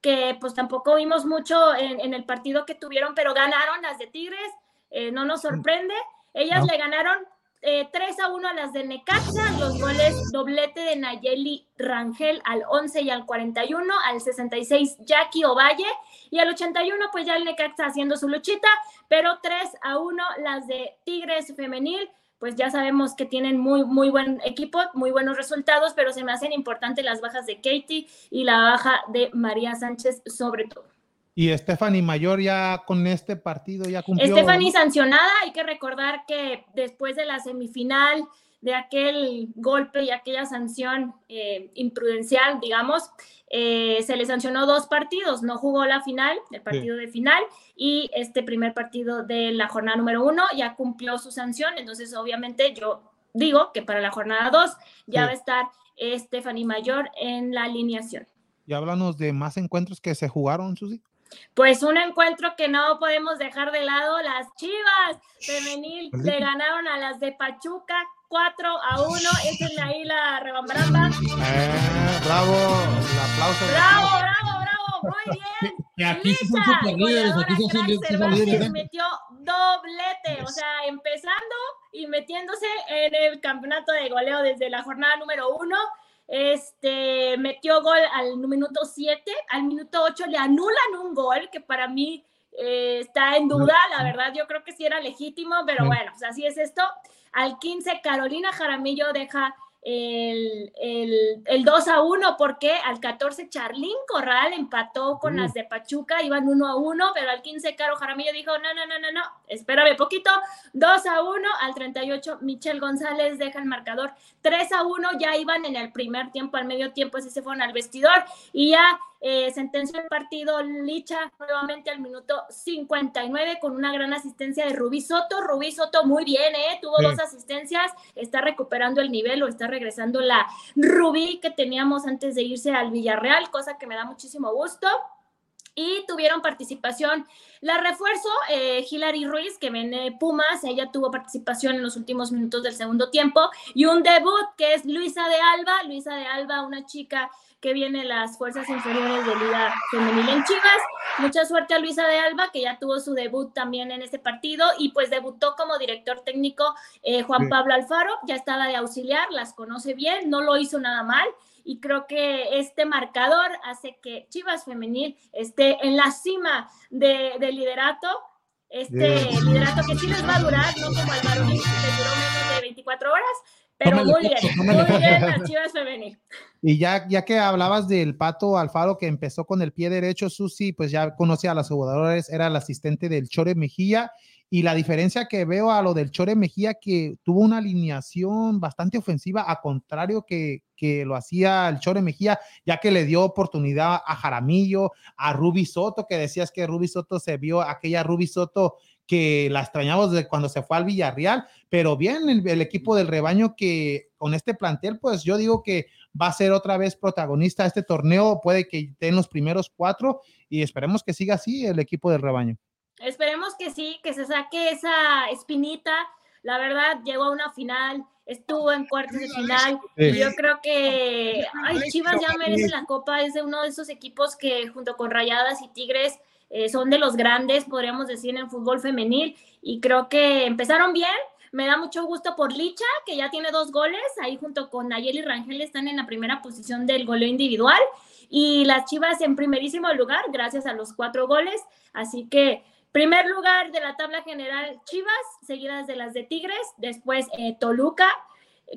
que pues tampoco vimos mucho en, en el partido que tuvieron, pero ganaron las de Tigres, eh, no nos sorprende. Ellas No. le ganaron eh, 3 a 1 a las de Necaxa, los goles doblete de Nayeli Rangel al 11 y al 41, al 66 Jackie Ovalle y al 81 pues ya el Necaxa haciendo su luchita, pero 3 a 1 las de Tigres femenil, pues ya sabemos que tienen muy muy buen equipo, muy buenos resultados, pero se me hacen importantes las bajas de Katie y la baja de María Sánchez sobre todo. Y Stephanie Mayor ya con este partido ya cumplió. Stephanie sancionada, hay que recordar que después de la semifinal, de aquel golpe y aquella sanción eh, imprudencial, digamos, eh, se le sancionó dos partidos, no jugó la final, el partido de final, y este primer partido de la jornada número uno ya cumplió su sanción, entonces obviamente yo digo que para la jornada 2 ya Sí. va a estar Stephanie Mayor en la alineación. Y háblanos de más encuentros que se jugaron, Susi. Pues un encuentro que no podemos dejar de lado, las Chivas femenil le ganaron a las de Pachuca 4 a 1. Échenle ahí la rebambaramba. Eh, bravo, el aplauso. Bravo, bravo, bravo, muy bien. Y aquí son Lisa, super líderes, aquí son líderes. Cervantes metió doblete, o sea, empezando y metiéndose en el campeonato de goleo desde la jornada número uno. Este metió gol al minuto 7, al minuto 8 le anulan un gol que para mí eh, está en duda, la verdad, yo creo que sí era legítimo, pero bueno, pues así es esto. Al 15, Carolina Jaramillo deja el, el, el 2 a 1, porque al 14 Charlín Corral empató con Uh. las de Pachuca, iban 1 a 1, pero al 15 Caro Jaramillo dijo, no, no, no, no, no, espérame poquito, 2 a 1, al 38 Michelle González deja el marcador 3 a 1, ya iban en el primer tiempo, al medio tiempo, así se fueron al vestidor y ya eh, sentenció el partido Licha nuevamente al minuto 59 con una gran asistencia de Rubí Soto. Rubí Soto muy bien, ¿eh? tuvo Sí. dos asistencias, está recuperando el nivel o está regresando la Rubí que teníamos antes de irse al Villarreal, cosa que me da muchísimo gusto. Y tuvieron participación la refuerzo, eh, Hilary Ruiz, que viene Pumas, ella tuvo participación en los últimos minutos del segundo tiempo, y un debut que es Luisa de Alba, Luisa de Alba, una chica que viene de las fuerzas inferiores de Liga Femenil en Chivas. Mucha suerte a Luisa de Alba, que ya tuvo su debut también en este partido y pues debutó como director técnico eh, Juan. Pablo Alfaro, ya estaba de auxiliar, las conoce bien, no lo hizo nada mal y creo que este marcador hace que Chivas Femenil esté en la cima de, del liderato. Este liderato que sí les va a durar, no como al varonil, que duró menos de 24 horas, pero muy bien, muy bien las Chivas Femenil. Y ya, ya que hablabas del Pato Alfaro que empezó con el pie derecho, Susi, pues ya conoce a los jugadores, era el asistente del Chore Mejía. Y la diferencia que veo a lo del Chore Mejía, que tuvo una alineación bastante ofensiva, a contrario que, que lo hacía el Chore Mejía, ya que le dio oportunidad a Jaramillo, a Ruby Soto, que decías que Ruby Soto se vio, aquella Ruby Soto que la extrañamos de cuando se fue al Villarreal, pero bien el, el equipo del rebaño que con este plantel, pues yo digo que va a ser otra vez protagonista de este torneo, puede que esté en los primeros cuatro y esperemos que siga así el equipo del rebaño. Esperemos que sí, que se saque esa espinita. La verdad, llegó a una final, estuvo en cuartos de final. Sí. y Yo creo que ay, Chivas ya merece la copa. Es de uno de esos equipos que, junto con Rayadas y Tigres, eh, son de los grandes, podríamos decir, en el fútbol femenil. Y creo que empezaron bien. Me da mucho gusto por Licha, que ya tiene dos goles. Ahí, junto con Nayeli Rangel, están en la primera posición del goleo individual. Y las Chivas en primerísimo lugar, gracias a los cuatro goles. Así que Primer lugar de la tabla general Chivas, seguidas de las de Tigres, después eh, Toluca,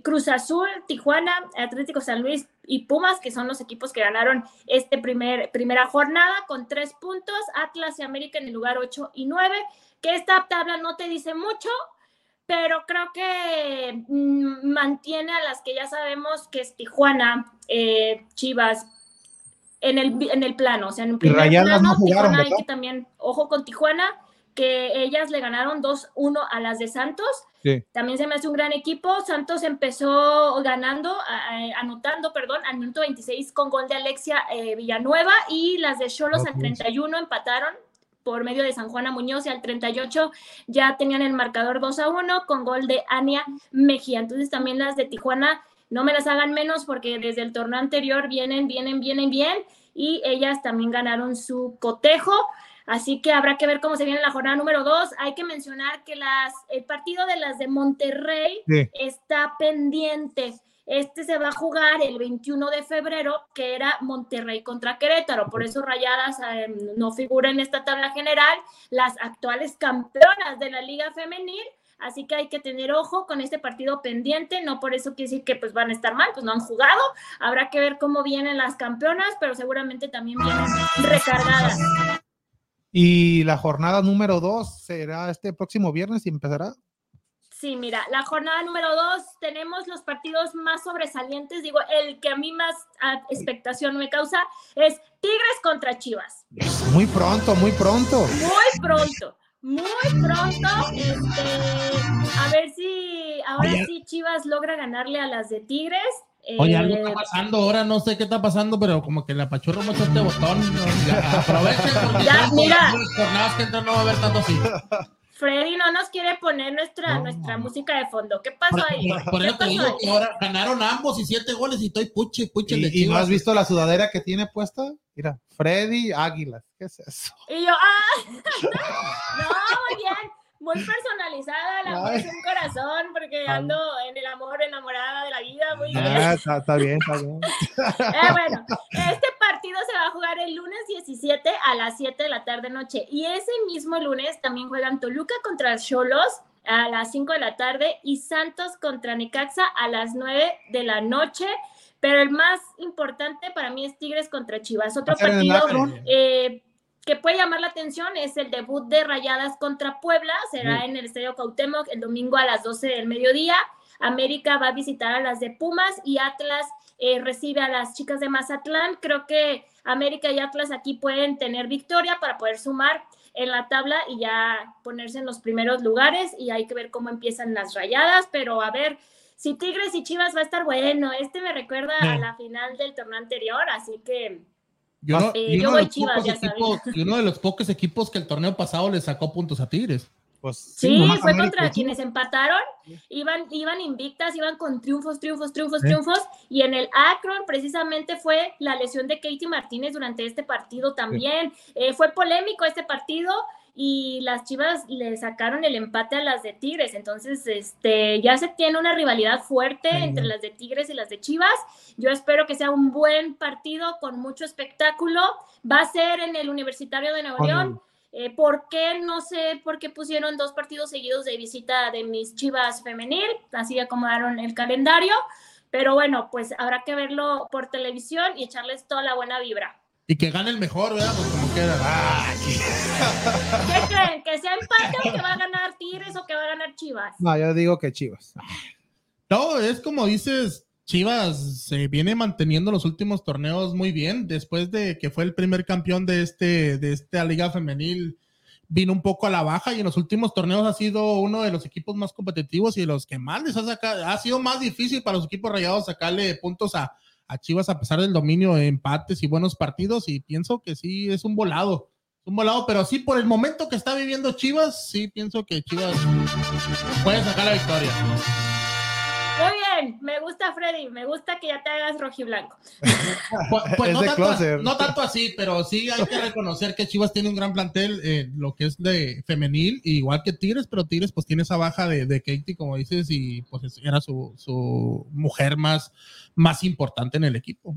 Cruz Azul, Tijuana, Atlético San Luis y Pumas, que son los equipos que ganaron este primer, primera jornada con tres puntos, Atlas y América en el lugar 8 y 9, que esta tabla no te dice mucho, pero creo que mm, mantiene a las que ya sabemos que es Tijuana, eh, Chivas, en el, en el plano, o sea, en el primer Rayadas plano, no jugaron, Tijuana hay que también, ojo con Tijuana, que ellas le ganaron 2-1 a las de Santos. Sí. También se me hace un gran equipo. Santos empezó ganando, anotando, perdón, al minuto 26 con gol de Alexia eh, Villanueva y las de Cholos al Ok. 31 empataron por medio de San Juana Muñoz y al 38 ya tenían el marcador 2 a 1 con gol de Ania Mejía. Entonces también las de Tijuana no me las hagan menos porque desde el torneo anterior vienen, vienen, vienen bien y ellas también ganaron su cotejo. Así que habrá que ver cómo se viene la jornada número 2. Hay que mencionar que las, el partido de las de Monterrey Sí. está pendiente. Este se va a jugar el 21 de febrero, que era Monterrey contra Querétaro. Por eso Rayadas eh, no figura en esta tabla general. Las actuales campeonas de la Liga Femenil. Así que hay que tener ojo con este partido pendiente. No por eso quiere decir que pues, van a estar mal, pues no han jugado. Habrá que ver cómo vienen las campeonas, pero seguramente también vienen recargadas. Y la jornada número dos será este próximo viernes y empezará. Sí, mira, la jornada número dos tenemos los partidos más sobresalientes. Digo, el que a mí más ah, expectación me causa es Tigres contra Chivas. Muy pronto, muy pronto. Muy pronto, muy pronto. Este, a ver si, ahora sí Chivas logra ganarle a las de Tigres. Oye, algo Eh, está pasando ahora, no sé qué está pasando, pero como que le apachurro mucho este botón. aprovechen porque Ya, mira. que entran no va a haber tanto así. Freddy no nos quiere poner nuestra, No, nuestra no. música de fondo. ¿Qué pasó ahí? por- por ¿Qué eso te digo ahí? que ahora ganaron ambos y siete goles y estoy puche, puche de ¿Y, y no has visto la sudadera que tiene puesta? Mira, Freddy Águilas. ¿Qué es eso? Y yo, ¡ah! no, muy bien. Muy personalizada, la Ay. es un corazón, porque Ay. ando en el amor, enamorada de la vida, muy bien. Ah, está, está bien, está bien. Eh, bueno, este partido se va a jugar el lunes 17 a las 7 de la tarde noche. Y ese mismo lunes también juegan Toluca contra Cholos a las 5 de la tarde y Santos contra Necaxa a las 9 de la noche. Pero el más importante para mí es Tigres contra Chivas. Otro ¿Va a ser en el partido eh, que puede llamar la atención es el debut de Rayadas contra Puebla. Será en el Estadio Cuauhtémoc el domingo a las 12 del mediodía. América va a visitar a las de Pumas y Atlas eh, recibe a las chicas de Mazatlán. Creo que América y Atlas aquí pueden tener victoria para poder sumar en la tabla y ya ponerse en los primeros lugares y hay que ver cómo empiezan las rayadas, pero a ver si Tigres y Chivas va a estar bueno. Este me recuerda a la final del torneo anterior, así que Eh, y yo uno voy Chivas, pocos ya equipos, y uno de los pocos equipos que el torneo pasado le sacó puntos a Tigres. Pues, Sí, fue América contra quienes empataron, iban, iban invictas, iban con triunfos, triunfos, triunfos, Sí. triunfos, y en el Akron precisamente fue la lesión de Katie Martínez durante este partido también. Eh, fue polémico este partido y las Chivas le sacaron el empate a las de Tigres, entonces este, ya se tiene una rivalidad fuerte entre las de Tigres y las de Chivas. Yo espero que sea un buen partido con mucho espectáculo. Va a ser en el Universitario de Nuevo León. Eh, ¿Por qué? No sé por qué pusieron dos partidos seguidos de visita de mis chivas femenil, así acomodaron el calendario, pero bueno, pues habrá que verlo por televisión y echarles toda la buena vibra. Y que gane el mejor, ¿verdad? Pues como quiera. Ah, ¿Qué creen? ¿Que sea empate o que va a ganar Tigres o que va a ganar Chivas? No, yo digo que Chivas. No, es como dices, Chivas se viene manteniendo los últimos torneos muy bien. Después de que fue el primer campeón de, este, de esta liga femenil, vino un poco a la baja y en los últimos torneos ha sido uno de los equipos más competitivos y de los que más les ha sacado. Ha sido más difícil para los equipos rayados sacarle puntos a, a Chivas a pesar del dominio de empates y buenos partidos. Y pienso que sí, es un volado. Un volado, pero sí, por el momento que está viviendo Chivas, sí pienso que Chivas puede sacar la victoria. Me gusta Freddy, me gusta que ya te hagas rojiblanco. Pues, pues Es no, tanto, closer. no tanto así, pero sí hay que reconocer que Chivas tiene un gran plantel, eh, lo que es de femenil, igual que Tigres, pero Tigres pues tiene esa baja de, de Katie, como dices, y pues es- era su, su mujer más, más importante en el equipo.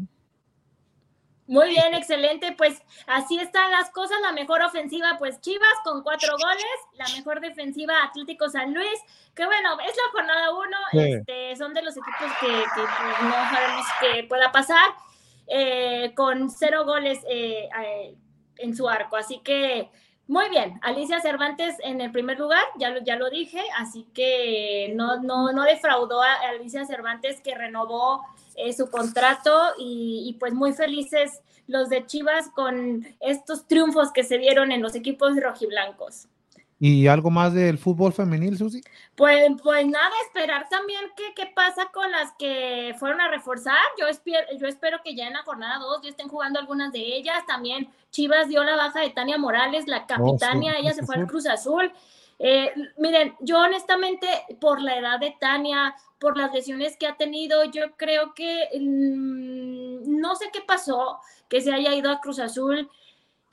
Muy bien, excelente. Pues así están las cosas. La mejor ofensiva, pues Chivas con cuatro goles. La mejor defensiva, Atlético San Luis. Que bueno, es la jornada uno. Sí. Este, son de los equipos que, que, pues, no sabemos que pueda pasar. eh, con cero goles eh, eh, en su arco. Así que muy bien. Alicia Cervantes en el primer lugar, ya lo, ya lo dije. Así que no, no, no defraudó a Alicia Cervantes que renovó eh, su contrato y, y, pues muy felices los de Chivas con estos triunfos que se dieron en los equipos rojiblancos. ¿Y algo más del fútbol femenil, Susi? Pues, pues nada, esperar también qué, qué pasa con las que fueron a reforzar. Yo, espero, yo espero que ya en la jornada 2 ya estén jugando algunas de ellas. También Chivas dio la baja de Tania Morales, la capitania, oh, sí, ella se fue al Cruz Azul. Eh, miren, yo honestamente, por la edad de Tania, por las lesiones que ha tenido, yo creo que mmm, no sé qué pasó, que se haya ido a Cruz Azul.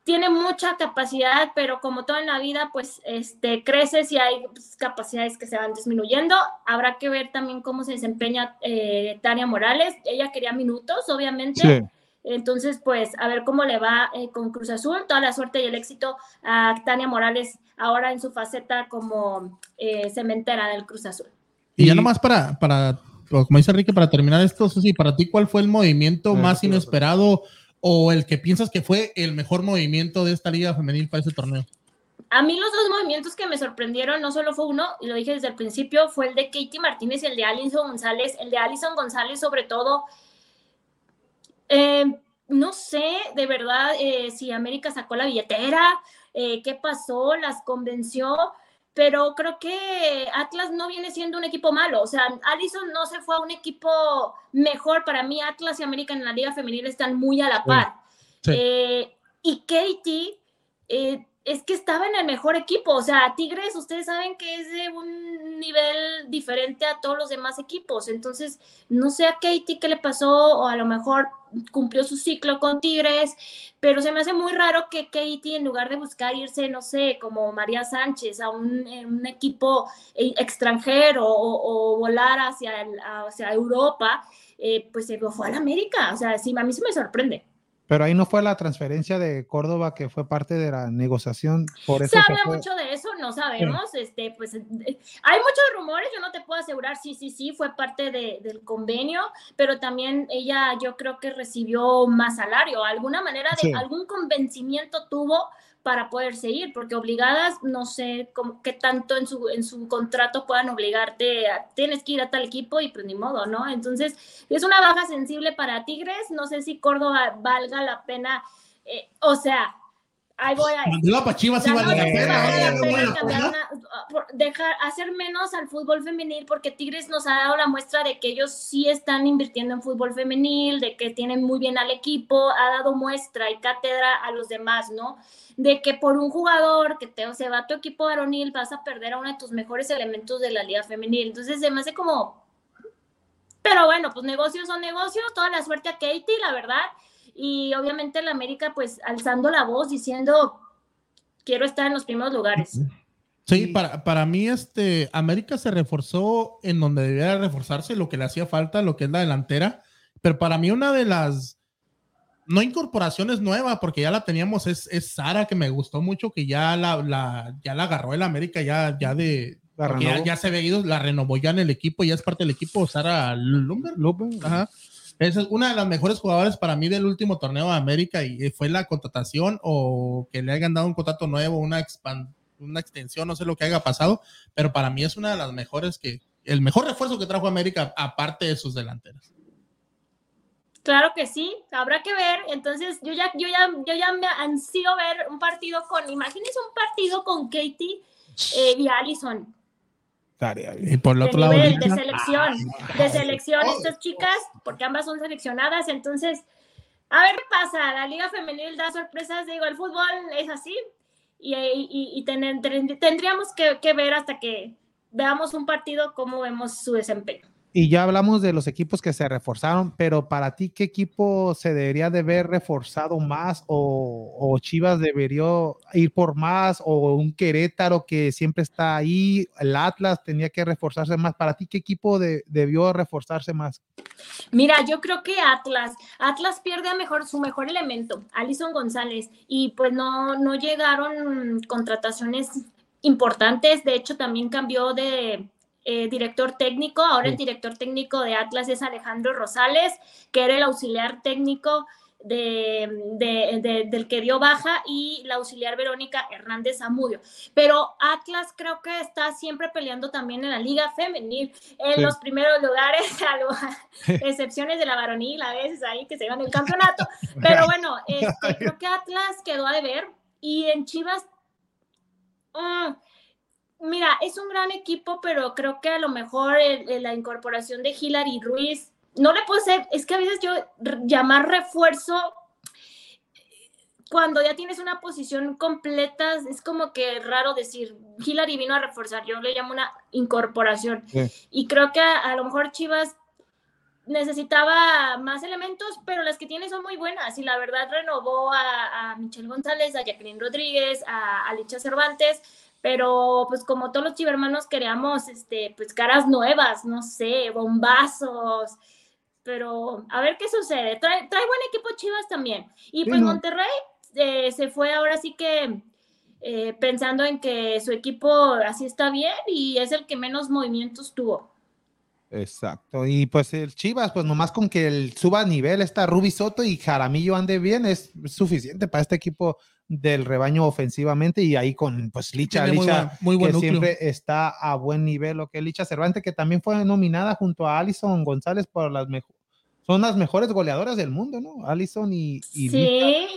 Tiene mucha capacidad, pero como todo en la vida, pues este, creces y hay pues, capacidades que se van disminuyendo. Habrá que ver también cómo se desempeña eh, Tania Morales. Ella quería minutos, obviamente. Sí. Entonces, pues, a ver cómo le va eh, con Cruz Azul. Toda la suerte y el éxito a Tania Morales ahora en su faceta como eh, cementera del Cruz Azul. Y ya nomás para, para, como dice Enrique, para terminar esto, Susi, para ti, ¿cuál fue el movimiento Eh, más inesperado o el que piensas que fue el mejor movimiento de esta liga femenil para ese torneo? A mí los dos movimientos que me sorprendieron, no solo fue uno, y lo dije desde el principio, fue el de Katie Martínez y el de Alison González. El de Alison González, sobre todo, eh, no sé de verdad eh, si América sacó la billetera, eh, qué pasó, las convenció, pero creo que Atlas no viene siendo un equipo malo. O sea, Allison no se fue a un equipo mejor. Para mí, Atlas y América en la Liga Femenil están muy a la par. Sí. Eh, y Katie, eh, es que estaba en el mejor equipo. O sea, Tigres, ustedes saben que es de un nivel diferente a todos los demás equipos. Entonces, no sé a Katie qué le pasó, o a lo mejor cumplió su ciclo con Tigres, pero se me hace muy raro que Katie, en lugar de buscar irse, no sé, como María Sánchez, a un, un equipo eh, extranjero o, o volar hacia, hacia Europa, eh, pues se fue a la América. O sea, sí, a mí sí me sorprende. Pero ahí no fue la transferencia de Córdoba que fue parte de la negociación. Por eso se habla fue. mucho de eso, no sabemos. Este, pues hay muchos rumores, yo no te puedo asegurar sí, sí, sí, fue parte de- del convenio, pero también ella yo creo que recibió más salario, alguna manera de, Sí. algún convencimiento tuvo para poder seguir, porque obligadas, no sé cómo, qué tanto en su, en su contrato puedan obligarte, a, tienes que ir a tal equipo y pues ni modo, ¿no? Entonces, es una baja sensible para Tigres, no sé si Córdoba valga la pena, eh, o sea, ahí voy a... Para Chivas dejar, hacer menos al fútbol femenil porque Tigres nos ha dado la muestra de que ellos sí están invirtiendo en fútbol femenil, de que tienen muy bien al equipo, ha dado muestra y cátedra a los demás, ¿no? De que por un jugador que te, se va a tu equipo varonil vas a perder a uno de tus mejores elementos de la liga femenil. Entonces se me hace como... Pero bueno, pues negocios son negocios, toda la suerte a Katie, la verdad. Y obviamente la América pues alzando la voz diciendo quiero estar en los primeros lugares. Sí, para, para mí, este, América se reforzó en donde debía reforzarse, lo que le hacía falta, lo que es la delantera. Pero para mí, una de las no incorporaciones nuevas, porque ya la teníamos, es, es Sara, que me gustó mucho, que ya la, la, ya la agarró el América, ya, ya de. Ya, se había ido, la renovó ya en el equipo, ya es parte del equipo, Sara Lumber. Ajá. Es una de las mejores jugadoras para mí del último torneo de América y fue la contratación o que le hayan dado un contrato nuevo, una, una extensión, no sé lo que haya pasado, pero para mí es una de las mejores que, el mejor refuerzo que trajo América aparte de sus delanteras. Claro que sí, habrá que ver. Entonces, yo ya, yo ya, yo ya me ansío ver un partido con, imagínense un partido con Katie eh, y Allison. Tarea. Y por el de otro lado, nivel, de selección, de selección estas chicas, porque ambas son seleccionadas, entonces, a ver qué pasa, la liga femenil da sorpresas, digo, el fútbol es así, y, y- y tener- ten- tendríamos que, que ver hasta que veamos un partido cómo vemos su desempeño. Y ya hablamos de los equipos que se reforzaron, pero para ti, ¿qué equipo se debería de ver reforzado más? ¿O, Chivas debería ir por más? ¿O un Querétaro que siempre está ahí? ¿El Atlas tenía que reforzarse más? Para ti, ¿qué equipo de- debió reforzarse más? Mira, yo creo que Atlas, Atlas pierde a mejor, su mejor elemento, Alison González, y pues no, no llegaron contrataciones importantes, de hecho también cambió de eh, director técnico, ahora el director técnico de Atlas es Alejandro Rosales, que era el auxiliar técnico de, de- de- del que dio baja y la auxiliar Verónica Hernández Zamudio. Pero Atlas creo que está siempre peleando también en la liga femenil, en Sí. los primeros lugares, salvo excepciones de la varonil a veces ahí que se van el campeonato. Pero bueno, este, creo que Atlas quedó a deber y en Chivas, mm, mira, es un gran equipo, pero creo que a lo mejor el- el- la incorporación de Hilary Ruiz, no le puedo ser, es que a veces yo llamar refuerzo cuando ya tienes una posición completa, es como que raro decir, Hilary vino a reforzar, yo le llamo una incorporación. Sí. Y creo que a, a lo mejor Chivas necesitaba más elementos, pero las que tiene son muy buenas. Y la verdad renovó a, a Michelle González, a Jacqueline Rodríguez, a Alicia Cervantes, pero pues como todos los chivermanos queríamos este, pues caras nuevas, no sé, bombazos. Pero a ver qué sucede. Trae, trae buen equipo Chivas también. Y pues. Monterrey eh, se fue ahora sí que eh, pensando en que su equipo así está bien y es el que menos movimientos tuvo. Exacto. Y pues el Chivas, pues nomás con que el suba a nivel está Ruby Soto y Jaramillo ande bien, es suficiente para este equipo del rebaño ofensivamente y ahí con pues Licha, muy Licha buen- muy buen que núcleo. siempre está a buen nivel, lo que Licha Cervantes, que también fue nominada junto a Alison González por las mejo- son las mejores goleadoras del mundo, ¿no? Allison y, y Sí,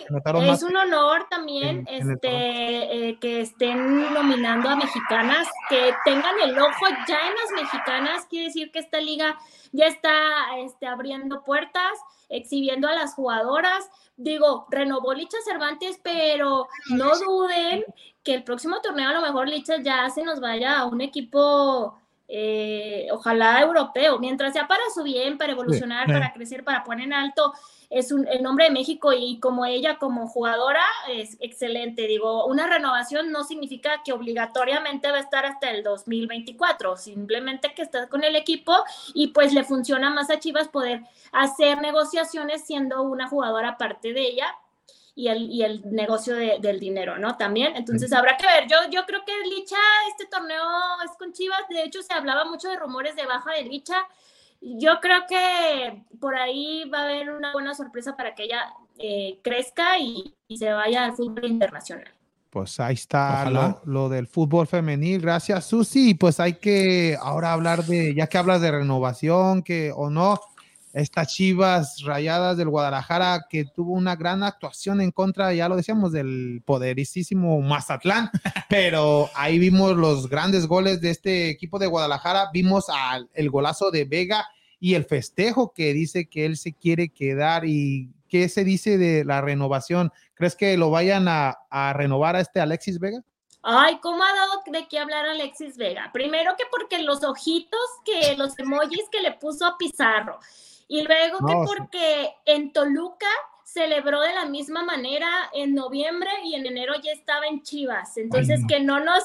es más un honor también en- en el este, eh, que estén nominando a mexicanas, que tengan el ojo ya en las mexicanas, quiere decir que esta liga ya está este, abriendo puertas, exhibiendo a las jugadoras. Digo, renovó Licha Cervantes, pero no duden que el próximo torneo a lo mejor Licha ya se nos vaya a un equipo, eh, ojalá europeo, mientras sea para su bien, para evolucionar, sí. para crecer, para poner en alto es un, el nombre de México y como ella como jugadora es excelente. Digo, una renovación no significa que obligatoriamente va a estar hasta el 2024, simplemente que está con el equipo y pues le funciona más a Chivas poder hacer negociaciones siendo una jugadora aparte de ella. Y el, y el negocio de- del dinero, ¿no? También. Entonces habrá que ver. Yo, yo creo que Licha, este torneo es con Chivas. De hecho, se hablaba mucho de rumores de baja de Licha. Yo creo que por ahí va a haber una buena sorpresa para que ella eh, crezca y, y se vaya al fútbol internacional. Pues ahí está lo, lo del fútbol femenil. Gracias, Susi. Y Pues hay que ahora hablar de, ya que hablas de renovación, que o no, estas Chivas Rayadas del Guadalajara que tuvo una gran actuación en contra, ya lo decíamos, del poderísimo Mazatlán, pero ahí vimos los grandes goles de este equipo de Guadalajara, vimos al, el golazo de Vega y el festejo que dice que él se quiere quedar y qué se dice de la renovación. ¿Crees que lo vayan a, a renovar a este Alexis Vega? Ay, ¿cómo ha dado de qué hablar Alexis Vega? Primero que porque los ojitos, que los emojis que le puso a Pizarro. Y luego que No, porque en Toluca celebró de la misma manera en noviembre y en enero ya estaba en Chivas. Entonces no. que no nos,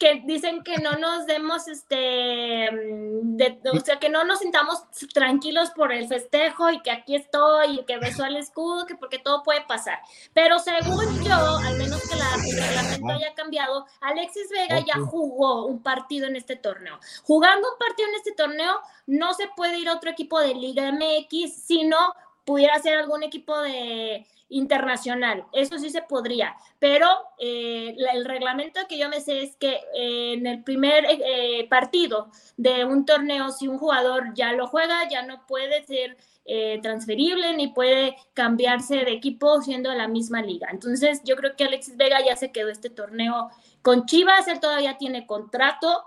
que dicen que no nos demos este, mm, de- o sea, que no nos sintamos tranquilos por el festejo y que aquí estoy y que besó al escudo, que porque todo puede pasar. Pero según yo, al menos que la, el reglamento haya cambiado, Alexis Vega ya jugó un partido en este torneo. Jugando un partido en este torneo, no se puede ir a otro equipo de Liga MX, sino pudiera ser algún equipo de internacional. Eso sí se podría, pero eh, el reglamento que yo me sé es que eh, en el primer eh, eh, partido de un torneo, si un jugador ya lo juega, ya no puede ser eh, transferible ni puede cambiarse de equipo siendo de la misma liga. Entonces, yo creo que Alexis Vega ya se quedó este torneo con Chivas, él todavía tiene contrato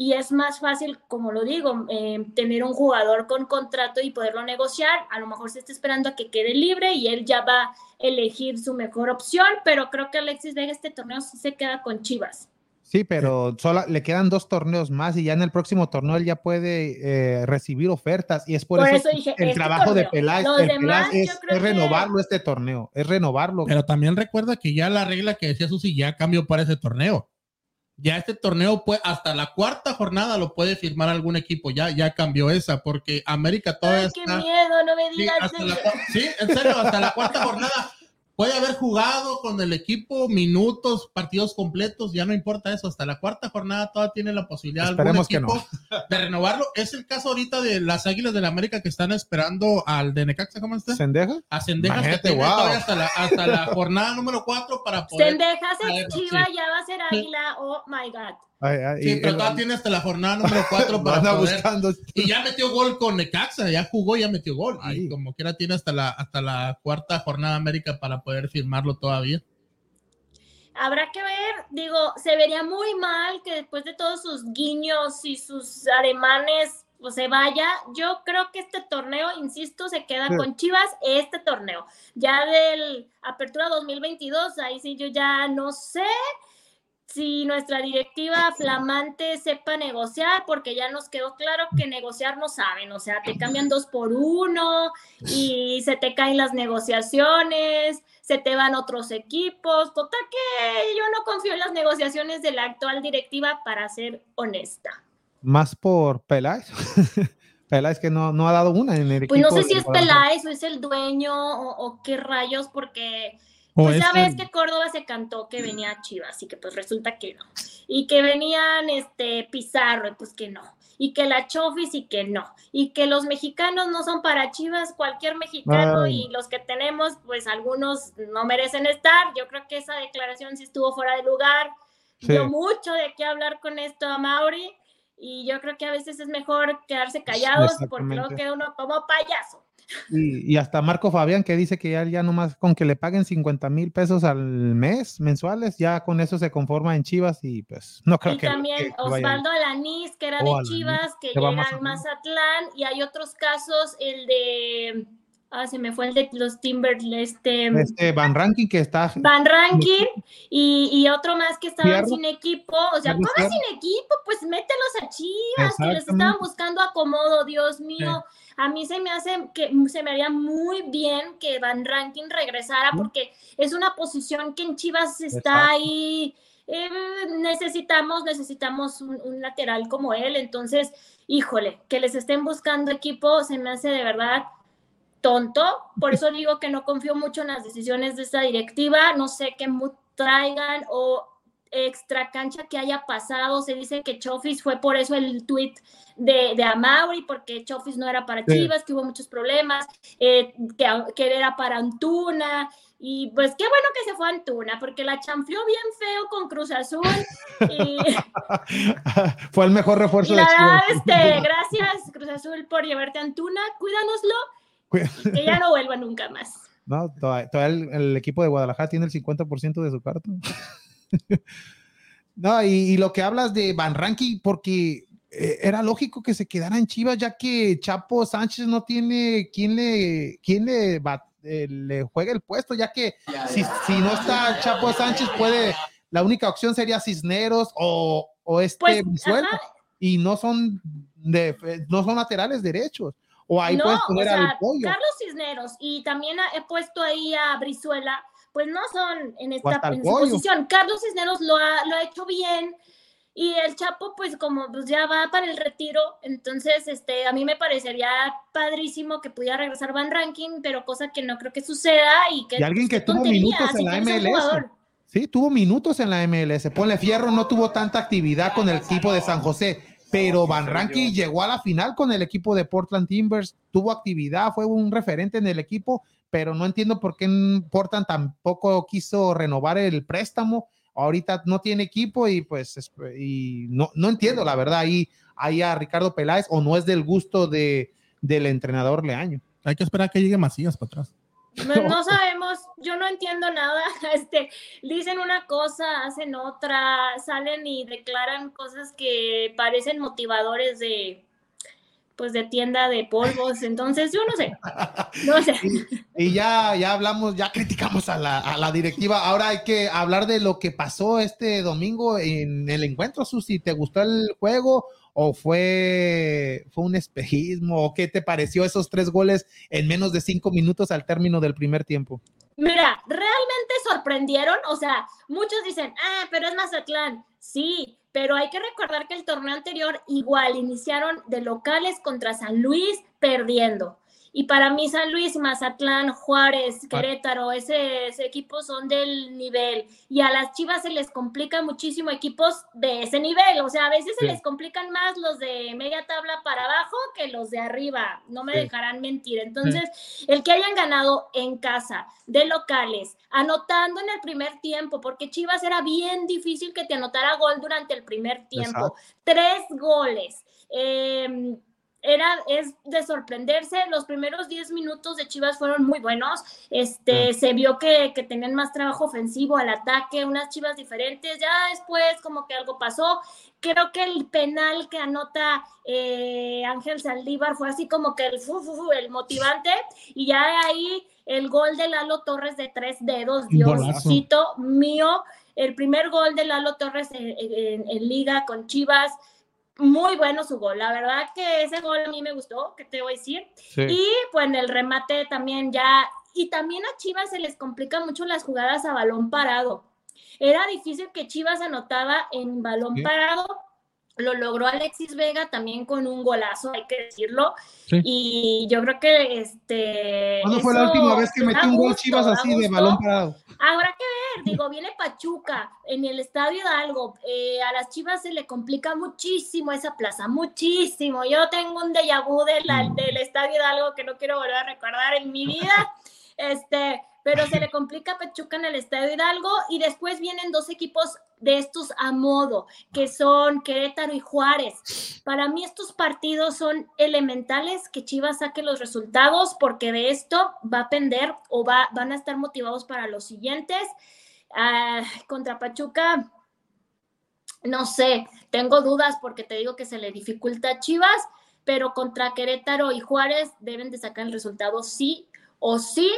y es más fácil, como lo digo, eh, tener un jugador con contrato y poderlo negociar. A lo mejor se está esperando a que quede libre y él ya va a elegir su mejor opción, pero creo que Alexis Vega este torneo sí se queda con Chivas. Sí, pero solo le quedan dos torneos más y ya en el próximo torneo él ya puede eh, recibir ofertas y es por, Por eso, eso dije, el este trabajo de. Peláez, el demás, Peláez yo es, que- renovarlo este torneo, es renovarlo. Pero también recuerda que ya la regla que decía Susi ya cambió para ese torneo. Ya este torneo puede, hasta la cuarta jornada lo puede firmar algún equipo. Ya, ya cambió esa, porque América todavía Ay, qué está. miedo, no me Sí, digas hasta la sí, en serio, hasta la cuarta jornada puede haber jugado con el equipo minutos, partidos completos, ya no importa eso. Hasta la cuarta jornada todavía tiene la posibilidad algún Esperemos que equipo de renovarlo. Es el caso ahorita de las Águilas del América que están esperando al de Necaxa, ¿cómo está? ¿Sendeja? A Cendejas que Imagínate, tiene wow. todavía hasta la, hasta la jornada número 4 para poder. Sendejas sí. Chiva, ya va a ser Águila, oh my God. Ay, ay, Sí, y- pero todavía tiene hasta la jornada número 4 lo para anda poder. buscando. Y ya metió gol con Necaxa, ya jugó, ya metió gol. Ay. Y como quiera tiene hasta la, hasta la cuarta jornada América para poder firmarlo todavía. Habrá que ver, digo, se vería muy mal que después de todos sus guiños y sus ademanes pues, se vaya. Yo creo que este torneo, insisto, se queda Sí. con Chivas, este torneo. Ya del Apertura 2022, ahí sí yo ya no sé si nuestra directiva flamante sepa negociar, porque ya nos quedó claro que negociar no saben, o sea, te cambian dos por uno y se te caen las negociaciones, se te van otros equipos, total que yo no confío en las negociaciones de la actual directiva para ser honesta. Más por Peláez. Peláez que no, no ha dado una en el Pues no sé si es. Peláez o es el dueño o, o qué rayos, porque Pues ya es ves que Córdoba se cantó que venía Chivas, así que pues resulta que no. Y que venían este Pizarro, y pues que no. Y que la Chofis y que no. Y que los mexicanos no son para Chivas, cualquier mexicano Ay. y los que tenemos, pues algunos no merecen estar. Yo creo que esa declaración sí estuvo fuera de lugar. Sí. Dio mucho de qué hablar con esto a Mauri. y yo creo que a veces es mejor quedarse callados porque luego queda uno como payaso. Y, y hasta Marco Fabián que dice que ya, ya nomás con que le paguen 50 mil pesos al mes mensuales, ya con eso se conforma en Chivas y pues no creo Y que. también que- que Osvaldo Alanís, que era de Chivas, que que llega al. Mazatlán, y hay otros casos, el de, ah, se me fue el de los Timbers, este, Este Van Ranking que está. Van Rankin, y, y otro más que estaban Fierro. sin equipo, o sea, ¿cómo Fierro. sin equipo? Pues mételos a Chivas, que les estaban buscando acomodo, Dios mío. A mí se me hace que se me haría muy bien que Van Rankin regresara porque es una posición que en Chivas está Exacto. ahí. eh, necesitamos, necesitamos un, un lateral como él. Entonces, híjole, que les estén buscando equipo se me hace de verdad tonto. Por eso digo que no confío mucho en las decisiones de esta directiva. No sé qué traigan o extra cancha que haya pasado. Se dice que Chofis fue por eso el tweet de, de Amauri, porque Chofis no era para Sí. Chivas, que hubo muchos problemas, eh, que, que era para Antuna. Y pues qué bueno que se fue a Antuna, porque la chanfleó bien feo con Cruz Azul. Y, Fue el mejor refuerzo y de la verdad, Chivas. este, gracias Cruz Azul por llevarte a Antuna. Cuídanoslo, que ya no vuelva nunca más. No, todavía, todavía el, el equipo de Guadalajara tiene el 50% de su carta. no, y, y lo que hablas de Van Ranking, porque eh, era lógico que se quedara en Chivas, ya que Chapo Sánchez no tiene quien le, quien le, eh, le juegue el puesto, ya que si, si no está Chapo Sánchez, puede, la única opción sería Cisneros o, o este Pues, y no son, de, no son laterales derechos. O ahí no, puedes o poner sea, al pollo. Carlos Cisneros y también he puesto ahí a Brizuela, pues no son en esta en su posición. Carlos Cisneros lo ha, lo ha hecho bien y el Chapo pues como pues ya va para el retiro, entonces este a mí me parecería padrísimo que pudiera regresar Van Ranking, pero cosa que no creo que suceda y que Y alguien pues, que qué tuvo minutos en la MLS. Sí, tuvo minutos en la MLS. Ponle Fierro, no tuvo tanta actividad con el equipo de San José, pero Van Ranking llegó a la final con el equipo de Portland Timbers, tuvo actividad, fue un referente en el equipo, pero no entiendo por qué en Portland tampoco quiso renovar el préstamo. Ahorita no tiene equipo y pues es- y no, no entiendo la verdad ahí, ahí a Ricardo Peláez o no es del gusto de, del entrenador Leaño. Hay que esperar a que llegue Macías para atrás. No, no sabemos, yo no entiendo nada. Este, dicen una cosa, hacen otra, salen y declaran cosas que parecen motivadores de pues de tienda de polvos. Entonces, yo no sé. No sé. Y ya, ya hablamos, ya criticamos a la, a la directiva. Ahora hay que hablar de lo que pasó este domingo en el encuentro, Susi. ¿Te gustó el juego o fue, fue un espejismo? ¿O qué te pareció esos tres goles en menos de cinco minutos al término del primer tiempo? Mira, realmente sorprendieron, o sea, muchos dicen, ah, pero es Mazatlán. Sí, pero hay que recordar que el torneo anterior igual iniciaron de locales contra San Luis perdiendo. Y para mí San Luis, Mazatlán, Juárez, Querétaro, ese, ese equipo son del nivel. Y a las Chivas se les complican muchísimo equipos de ese nivel. O sea, a veces Sí. se les complican más los de media tabla para abajo que los de arriba. No me Sí. dejarán mentir. Entonces, el que hayan ganado en casa, de locales, anotando en el primer tiempo, porque Chivas era bien difícil que te anotara gol durante el primer tiempo. Tres goles. Eh, era, es de sorprenderse. Los primeros 10 minutos de Chivas fueron muy buenos. Este, Se vio que, que tenían más trabajo ofensivo al ataque, unas Chivas diferentes. Ya después, como que algo pasó. Creo que el penal que anota eh, Ángel Saldívar fue así como que el, fu, fu, fu, el motivante. Y ya de ahí el gol de Lalo Torres de tres dedos. Diosito mío. El primer gol de Lalo Torres en, en- en liga con Chivas muy bueno su gol. La verdad que ese gol a mí me gustó, que te voy a decir. Y pues en el remate también ya. Y también a Chivas se les complica mucho las jugadas a balón parado. Era difícil que Chivas anotaba en balón Sí. parado. Lo logró Alexis Vega también con un golazo, hay que decirlo. Sí. Y yo creo que este. ¿Cuándo fue la última vez que metió un gol Chivas así de balón parado? Habrá que ver, digo, viene Pachuca en el Estadio Hidalgo. eh, a las Chivas se le complica muchísimo esa plaza, muchísimo. Yo tengo un déjà vu de la- del Estadio Hidalgo que no quiero volver a recordar en mi vida. Este, pero se le complica a Pachuca en el Estadio Hidalgo y después vienen dos equipos de estos a modo, que son Querétaro y Juárez. Para mí estos partidos son elementales que Chivas saque los resultados porque de esto va a pender o va, van a estar motivados para los siguientes. Ah, contra Pachuca, no sé, tengo dudas porque te digo que se le dificulta a Chivas, pero contra Querétaro y Juárez deben de sacar el resultado sí o sí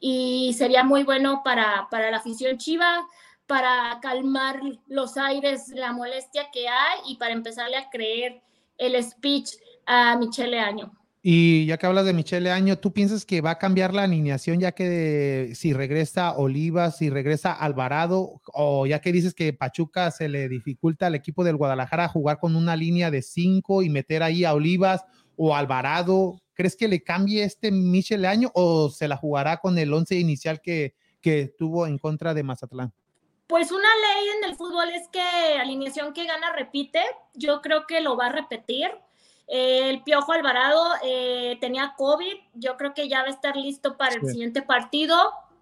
y sería muy bueno para, para la afición Chiva, para calmar los aires, la molestia que hay y para empezarle a creer el speech a Michele Año. Y ya que hablas de Michele Año, ¿tú piensas que va a cambiar la alineación ya que si regresa Olivas, si regresa Alvarado, o ya que dices que Pachuca se le dificulta al equipo del Guadalajara jugar con una línea de cinco y meter ahí a Olivas o Alvarado? ¿Crees que le cambie este Michele Año o se la jugará con el once inicial que, que tuvo en contra de Mazatlán? Pues una ley en el fútbol es que alineación que gana repite. Yo creo que lo va a repetir el Piojo Alvarado eh, tenía COVID, yo creo que ya va a estar listo para el siguiente partido.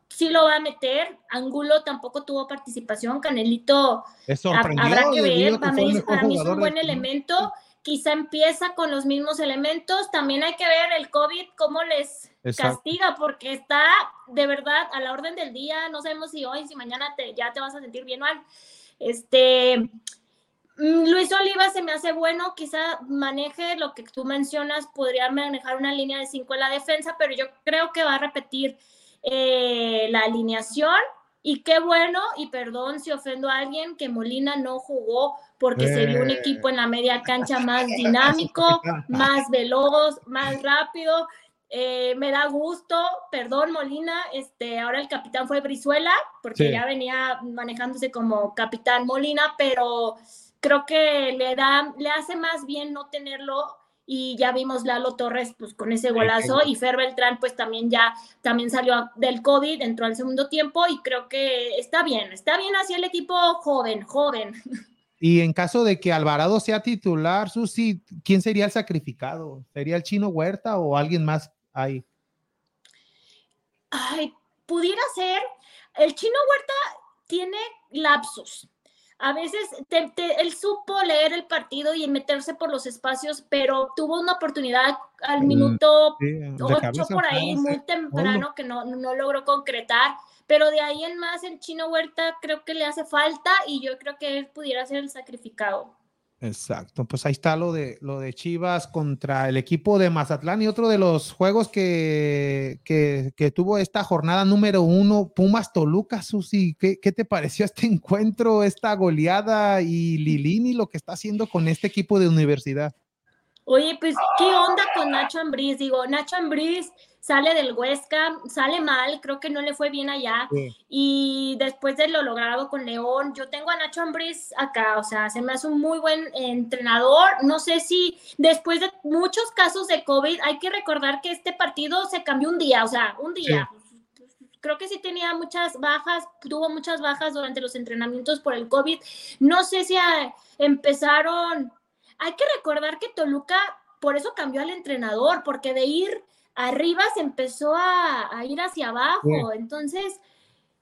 Sí lo va a meter. Angulo tampoco tuvo participación. Canelito habrá que ver. Para mí, es un buen elemento. Quizá empieza con los mismos elementos. También hay que ver el COVID, cómo les castiga, porque está de verdad a la orden del día. No sabemos si hoy, si mañana te, ya te vas a sentir bien mal. Este, Mm, Luis Oliva se me hace bueno, quizá maneje lo que tú mencionas, podría manejar una línea de cinco en la defensa, pero yo creo que va a repetir eh, la alineación. Y qué bueno, y perdón si ofendo a alguien, que Molina no jugó porque se vio un equipo en la media cancha más dinámico, más veloz, más rápido. Eh, me da gusto, perdón Molina, este, ahora el capitán fue Brizuela, porque ya venía manejándose como capitán Molina, pero creo que le da, le hace más bien no tenerlo y ya vimos Lalo Torres pues con ese golazo y Fer Beltrán pues también ya también salió del COVID, entró al segundo tiempo y creo que está bien, está bien así el equipo joven, joven. Y en caso de que Alvarado sea titular, Susi, ¿quién sería el sacrificado? ¿Sería el chino Huerta o alguien más ahí? Ay, pudiera ser. El chino Huerta tiene lapsos a veces él supo leer el partido y meterse por los espacios, pero tuvo una oportunidad al minuto 8 por ahí, muy temprano, que no, no logró concretar. Pero de ahí en más, el chino Huerta creo que le hace falta y yo creo que él pudiera ser el sacrificado. Exacto, pues ahí está lo de, lo de Chivas contra el equipo de Mazatlán y otro de los juegos que, que, tuvo esta jornada número uno, Pumas Toluca, Susi, ¿qué, ¿qué, te pareció este encuentro, esta goleada y Lilini lo que está haciendo con este equipo de universidad? Oye, pues, ¿qué onda con Nacho Ambriz? Digo, Nacho Ambriz sale del Huesca, sale mal, creo que no le fue bien allá. Y después de lo logrado con León, yo tengo a Nacho Ambriz acá, o sea, se me hace un muy buen entrenador. No sé si después de muchos casos de COVID, hay que recordar que este partido se cambió un día, o sea, un día. Creo que sí tenía muchas bajas, tuvo muchas bajas durante los entrenamientos por el COVID. No sé si empezaron. Hay que recordar que Toluca por eso cambió al entrenador, porque de ir arriba se empezó a, ir hacia abajo. Entonces,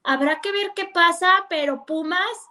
habrá que ver qué pasa, pero Pumas,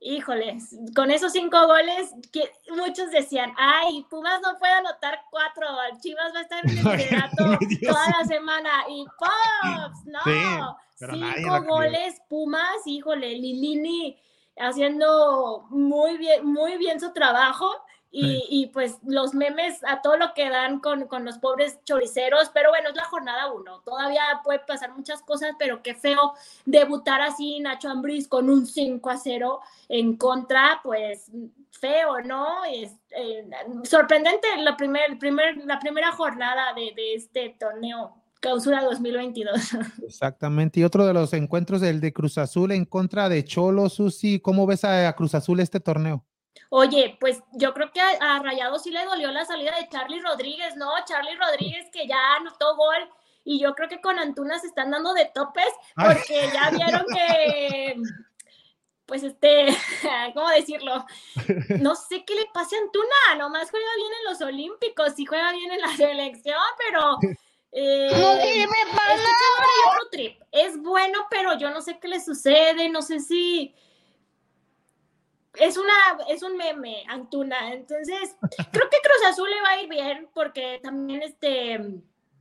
híjoles, con esos cinco goles, que muchos decían, ay, Pumas no puede anotar cuatro, Chivas va a estar en el liderato toda la semana. Y ¡Pops! No, cinco goles, Pumas, híjole, Lilini haciendo muy bien, muy bien su trabajo. Y, pues los memes a todo lo que dan con, los pobres choriceros, pero bueno, es la jornada uno, todavía puede pasar muchas cosas, pero qué feo debutar así Nacho Ambriz con un 5 a 0 en contra, pues feo, ¿no? Es eh, sorprendente la, primer, primer, la primera jornada de, de este torneo Clausura 2022. Exactamente. Y otro de los encuentros, el de Cruz Azul en contra de Cholo, Susi. ¿Cómo ves a Cruz Azul este torneo? Oye, pues yo creo que a, Rayado sí le dolió la salida de Charlie Rodríguez, ¿no? Charlie Rodríguez que ya anotó gol y yo creo que con Antuna se están dando de topes porque ya vieron que, pues este, ¿cómo decirlo? No sé qué le pasa a Antuna, nomás juega bien en los Olímpicos y juega bien en la selección, pero Eh, No otro trip. Es bueno, pero yo no sé qué le sucede, no sé si es una es un meme, Antuna. Entonces, creo que Cruz Azul le va a ir bien porque también este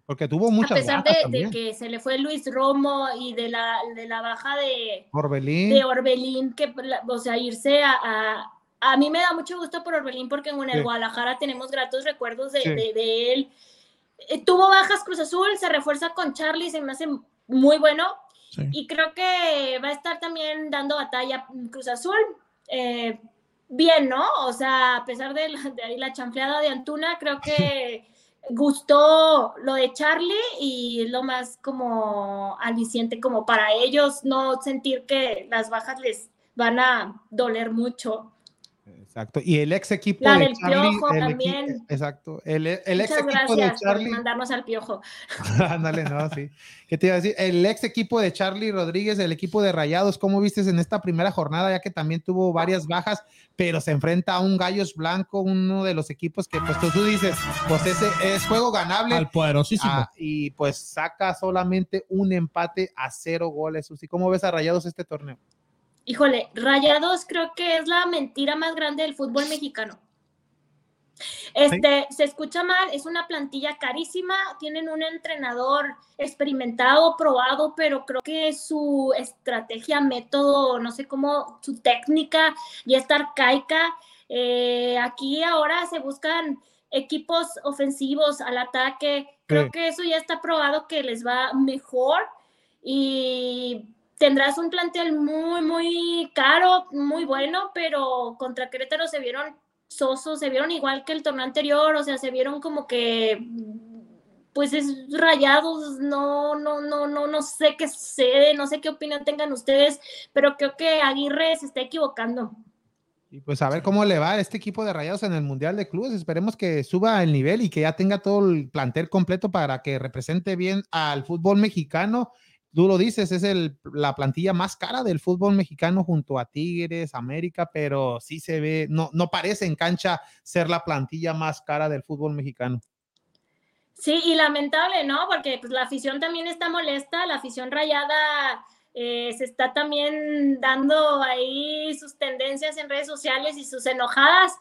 Porque tuvo a muchas pesar bajas de, que se le fue Luis Romo y de la, de la baja de, Orbelín. de Orbelín, que, o sea, irse a, a, a mí me da mucho gusto por Orbelín porque en el Sí. Guadalajara tenemos gratos recuerdos de, Sí. de- de él. Eh, tuvo bajas Cruz Azul, se refuerza con Charlie, se me hace muy bueno Sí. y creo que va a estar también dando batalla Cruz Azul. Eh, bien, ¿no? O sea, a pesar de la, de ahí la de Antuna, creo que gustó lo de Charlie y es lo más como aliciente como para ellos no sentir que las bajas les van a doler mucho. Exacto. Y el ex equipo La de del Charlie. Piojo el equi- también. exacto. El, el ex equipo de gracias por Charlie. mandarnos al piojo. Ándale, no, sí. ¿Qué te iba a decir? El ex equipo de Charlie Rodríguez, el equipo de Rayados, ¿cómo viste en esta primera jornada? Ya que también tuvo varias bajas, pero se enfrenta a un Gallos Blanco, uno de los equipos que, pues tú, tú dices, pues ese es juego ganable. Al poderosísimo. ah, y pues saca solamente un empate a cero goles. ¿cómo ves a Rayados este torneo? Híjole, Rayados creo que es la mentira más grande del fútbol mexicano. Este, se escucha mal, es una plantilla carísima, tienen un entrenador experimentado, probado, pero creo que su estrategia, método, no sé cómo, su técnica ya está arcaica. Eh, aquí ahora se buscan equipos ofensivos al ataque, creo Sí. que eso ya está probado que les va mejor y tendrás un plantel muy, muy caro, muy bueno, pero contra Querétaro se vieron sosos, se vieron igual que el torneo anterior, o sea, se vieron como que pues es rayados, no, no, no, no, no sé qué sucede, no sé qué opinión tengan ustedes, pero creo que Aguirre se está equivocando. Y pues a ver cómo le va a este equipo de Rayados en el Mundial de Clubes. Esperemos que suba el nivel y que ya tenga todo el plantel completo para que represente bien al fútbol mexicano. Tú lo dices, es el, la plantilla más cara del fútbol mexicano junto a Tigres, América, pero sí se ve, no, no parece en cancha ser la plantilla más cara del fútbol mexicano. Sí, y lamentable, ¿no? Porque pues, la afición también está molesta, la afición rayada eh, se está también dando ahí sus tendencias en redes sociales y sus enojadas.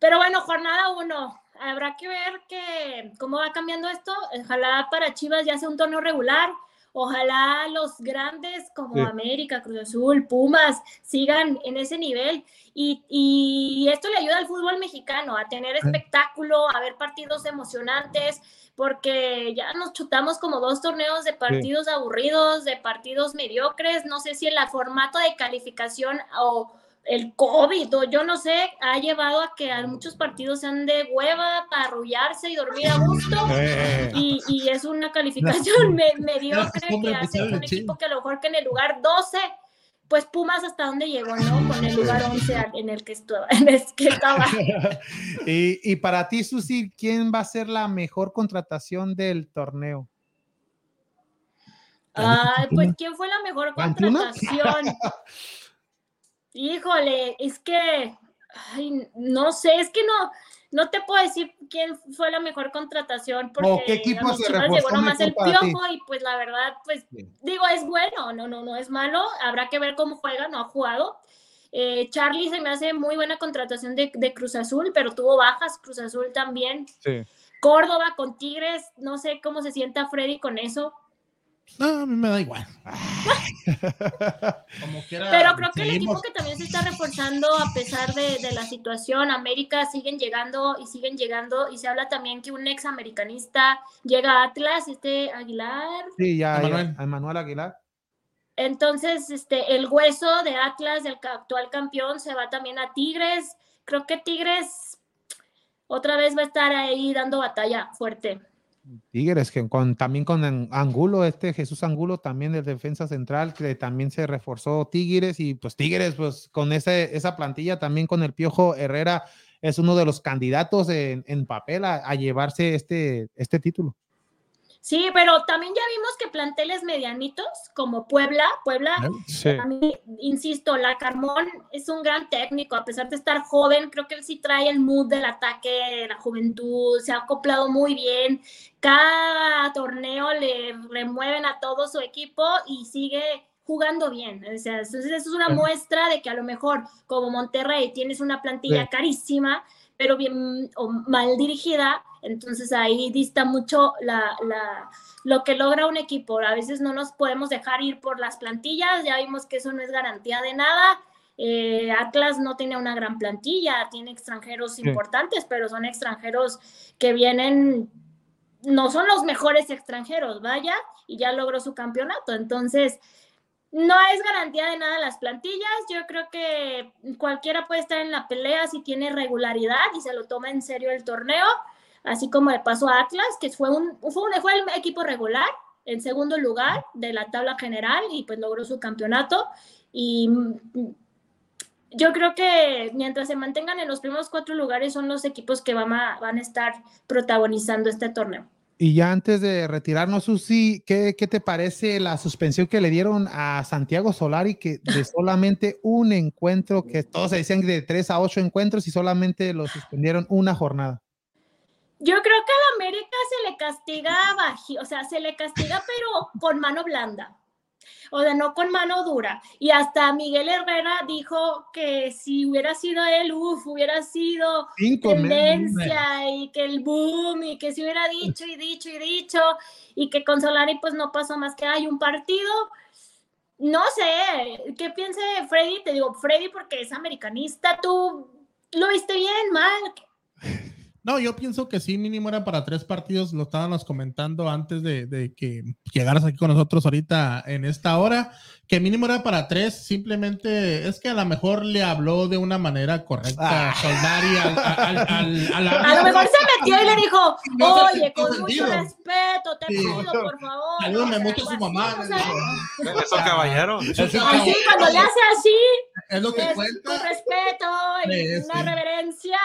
Pero bueno, jornada uno, habrá que ver que, cómo va cambiando esto. Ojalá para Chivas ya sea un torneo regular. Ojalá los grandes como Sí. América, Cruz Azul, Pumas sigan en ese nivel y, y esto le ayuda al fútbol mexicano a tener espectáculo, a ver partidos emocionantes, porque ya nos chutamos como dos torneos de partidos aburridos, de partidos mediocres. No sé si el formato de calificación o el COVID o yo no sé, ha llevado a que a muchos partidos sean de hueva para arrullarse y dormir a gusto. Y, y es una calificación me- mediocre que pues, hace un sí. equipo que a lo mejor que en el lugar 12, pues Pumas hasta dónde llegó, ¿no? Con el lugar 11 al- en el que estaba. En el que estaba. y, y para ti, Susi, ¿quién va a ser la mejor contratación del torneo? Ay, pues ¿quién fue la mejor contratación? Híjole, es que, ay, no sé, es que no, no te puedo decir quién fue la mejor contratación porque qué equipo se llegó nomás el piojo y pues la verdad, pues Bien. digo, es bueno, no, no, no es malo, habrá que ver cómo juega, no ha jugado. Eh, Charlie se me hace muy buena contratación de, de Cruz Azul, pero tuvo bajas, Cruz Azul también. Sí. Córdoba con Tigres, no sé cómo se sienta Freddy con eso. No, a mí me da igual. Como quiera. Pero creo que el equipo que también se está reforzando a pesar de, de la situación, América siguen llegando y siguen llegando y se habla también que un ex americanista llega a Atlas, este Aguilar. Sí, ya, Emanuel. Aguilar. Entonces, este, el hueso de Atlas, del ca- actual campeón, se va también a Tigres. Creo que Tigres otra vez va a estar ahí dando batalla fuerte. Tigres, que con, también con An- Angulo, este Jesús Angulo, también de defensa central, que también se reforzó Tigres y pues Tigres, pues con ese, esa plantilla también con el Piojo Herrera, es uno de los candidatos en, en papel a, a llevarse este, este título. Sí, pero también ya vimos que planteles medianitos como Puebla, Puebla, Sí. a mí, insisto, la Carmón es un gran técnico, a pesar de estar joven, creo que él sí trae el mood del ataque, de la juventud, se ha acoplado muy bien, cada torneo le remueven a todo su equipo y sigue jugando bien, o sea, entonces eso es una muestra de que a lo mejor como Monterrey tienes una plantilla Sí. carísima, pero bien o mal dirigida, entonces ahí dista mucho la, la- lo que logra un equipo. A veces no nos podemos dejar ir por las plantillas, ya vimos que eso no es garantía de nada. Eh, Atlas no tiene una gran plantilla, tiene extranjeros importantes, pero son extranjeros que vienen, no son los mejores extranjeros, vaya, y ya logró su campeonato. Entonces, no es garantía de nada las plantillas. Yo creo que cualquiera puede estar en la pelea si tiene regularidad y se lo toma en serio el torneo, así como le pasó a Atlas, que fue un, fue un fue el equipo regular en segundo lugar de la tabla general y pues logró su campeonato. Y mm, yo creo que mientras se mantengan en los primeros cuatro lugares son los equipos que van a, van a estar protagonizando este torneo. Y ya antes de retirarnos, Susi, ¿qué, ¿qué te parece la suspensión que le dieron a Santiago Solari que de solamente un encuentro, que todos se decían de tres a ocho encuentros y solamente lo suspendieron una jornada? Yo creo que a la América se le castiga baji, o sea, se le castiga pero con mano blanda. O sea, no con mano dura. Y hasta Miguel Herrera dijo que si hubiera sido él, uff, hubiera sido Cinco tendencia y que el boom y que se hubiera dicho y dicho y dicho y que con Solari pues no pasó más que hay un partido. No sé, ¿qué piense Freddy? Te digo, Freddy porque es americanista, tú lo viste bien, mal. No, yo pienso que sí, mínimo era para tres partidos, lo estábamos comentando antes de, de que llegaras aquí con nosotros ahorita en esta hora, que mínimo era para tres, simplemente es que a lo mejor le habló de una manera correcta Ah. Soldari al, al, al- al A lo mejor se metió y le dijo, oye, con mucho respeto, te Sí. pido, por favor. Sea, mucho a su mamá. Eso, caballero. Así, cuando le hace así, es lo que es con cuenta. respeto y Sí, una sí. reverencia.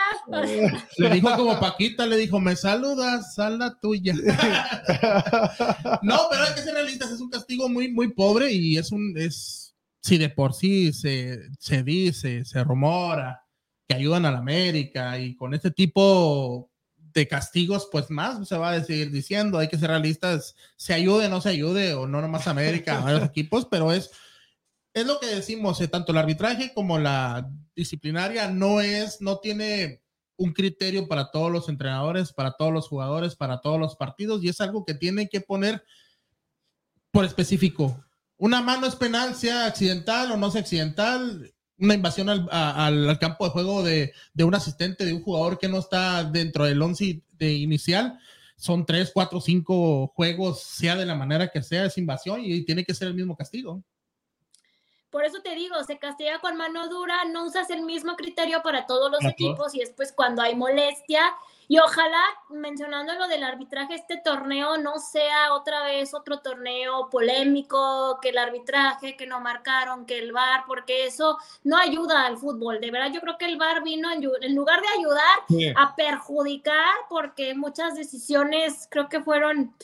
Le dijo como Paquita, le dijo, me saludas, sal la tuya. no, pero hay que ser realistas, es un castigo muy, muy pobre y es un, es, si de por sí se, se dice, se rumora que ayudan a la América y con este tipo de castigos, pues más se va a seguir diciendo, hay que ser realistas, se ayude, no se ayude, o no nomás América, a varios equipos, pero es, es lo que decimos, eh, tanto el arbitraje como la disciplinaria no es, no tiene un criterio para todos los entrenadores, para todos los jugadores, para todos los partidos, y es algo que tiene que poner por específico. Una mano es penal, sea accidental o no sea accidental, una invasión al campo de juego de, de un asistente, de un jugador que no está dentro del once de inicial, son tres, cuatro, cinco juegos, sea de la manera que sea, es invasión y tiene que ser el mismo castigo. Por eso te digo, se castiga con mano dura, no usas el mismo criterio para todos los equipos y después cuando hay molestia. Y ojalá, mencionando lo del arbitraje, este torneo no sea otra vez otro torneo polémico, que el arbitraje, que no marcaron, que el VAR, porque eso no ayuda al fútbol. De verdad, yo creo que el VAR vino en, en lugar de ayudar a perjudicar, porque muchas decisiones creo que fueron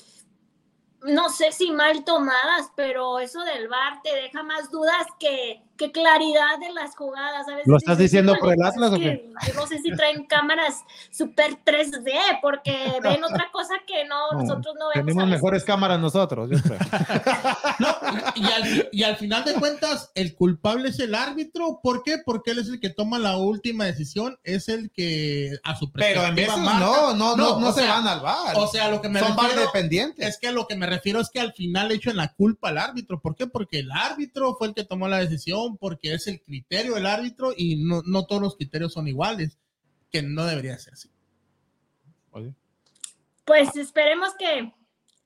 no sé si mal tomadas, pero eso del VAR te deja más dudas que, que claridad de las jugadas. A veces ¿Lo estás diciendo "Híjole, por el Atlas o Yo no sé si traen cámaras super 3D, porque ven otra cosa que no, No, nosotros no vemos. Tenemos mejores cámaras nosotros, yo creo. No, y, al, y al final de cuentas, el culpable es el árbitro. ¿Por qué? Porque él es el que toma la última decisión, es el que a su Pero en veces marca. no, no, no, no se sea, van al bar. O sea, lo que me Son bar refiero dependientes. es que a lo que me refiero es que al final le echan la culpa al árbitro. ¿Por qué? Porque el árbitro fue el que tomó la decisión, porque es el criterio del árbitro y no, no todos los criterios son iguales, que no debería ser así. Pues esperemos que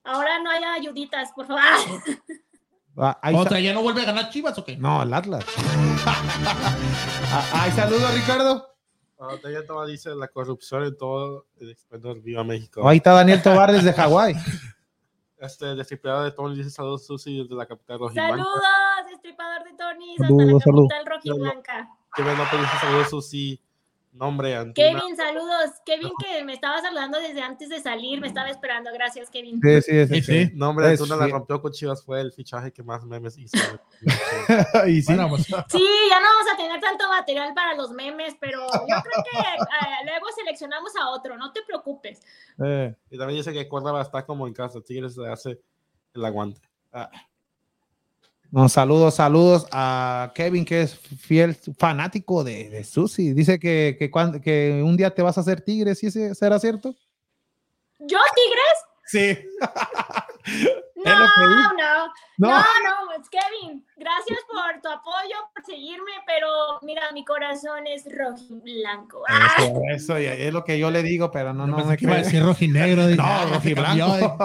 ahora no haya ayuditas, por favor. Ah, O sea, ¿ya no vuelve a ganar Chivas o qué? No, el Atlas. Ah, Ay, saludos, Ricardo. Ah, ya todo dice la corrupción en todo el esplendor Viva México. Ahí está Daniel Tobar desde Hawái. Este destripador de Tony dice saludos Susi desde la capital rojiblanca. Saludos, destripador de Tony, hasta la capital rojiblanca. Que bueno, pues dice saludos Susi. Nombre. Kevin, saludos. Kevin, que me estaba saludando desde antes de salir, me estaba esperando. Gracias, Kevin. Sí, sí, Sí, sí. sí. Nombre Pues, Antuna la rompió con Chivas fue el fichaje que más memes hizo. y sí. Bueno, pues, Sí, ya no vamos a tener tanto material para los memes, pero yo creo que eh, luego seleccionamos a otro, no te preocupes. Eh, y también dice que Córdoba está como en casa. Tigres le hace el aguante. No, saludos, saludos a Kevin, que es fiel fanático de, de Susi. Dice que, que, cuan- que un día te vas a hacer tigre, ¿sí ese- será cierto? ¿Yo, Tigres? Sí. No, no, No. no, no, pues, Kevin, gracias por tu apoyo, por seguirme, pero mira, mi corazón es rojiblanco. ¡Ah! Eso, eso, y es lo que yo le digo, pero no, yo no pensé me que iba a decir rojinegro. dije, No, ah, rojiblanco.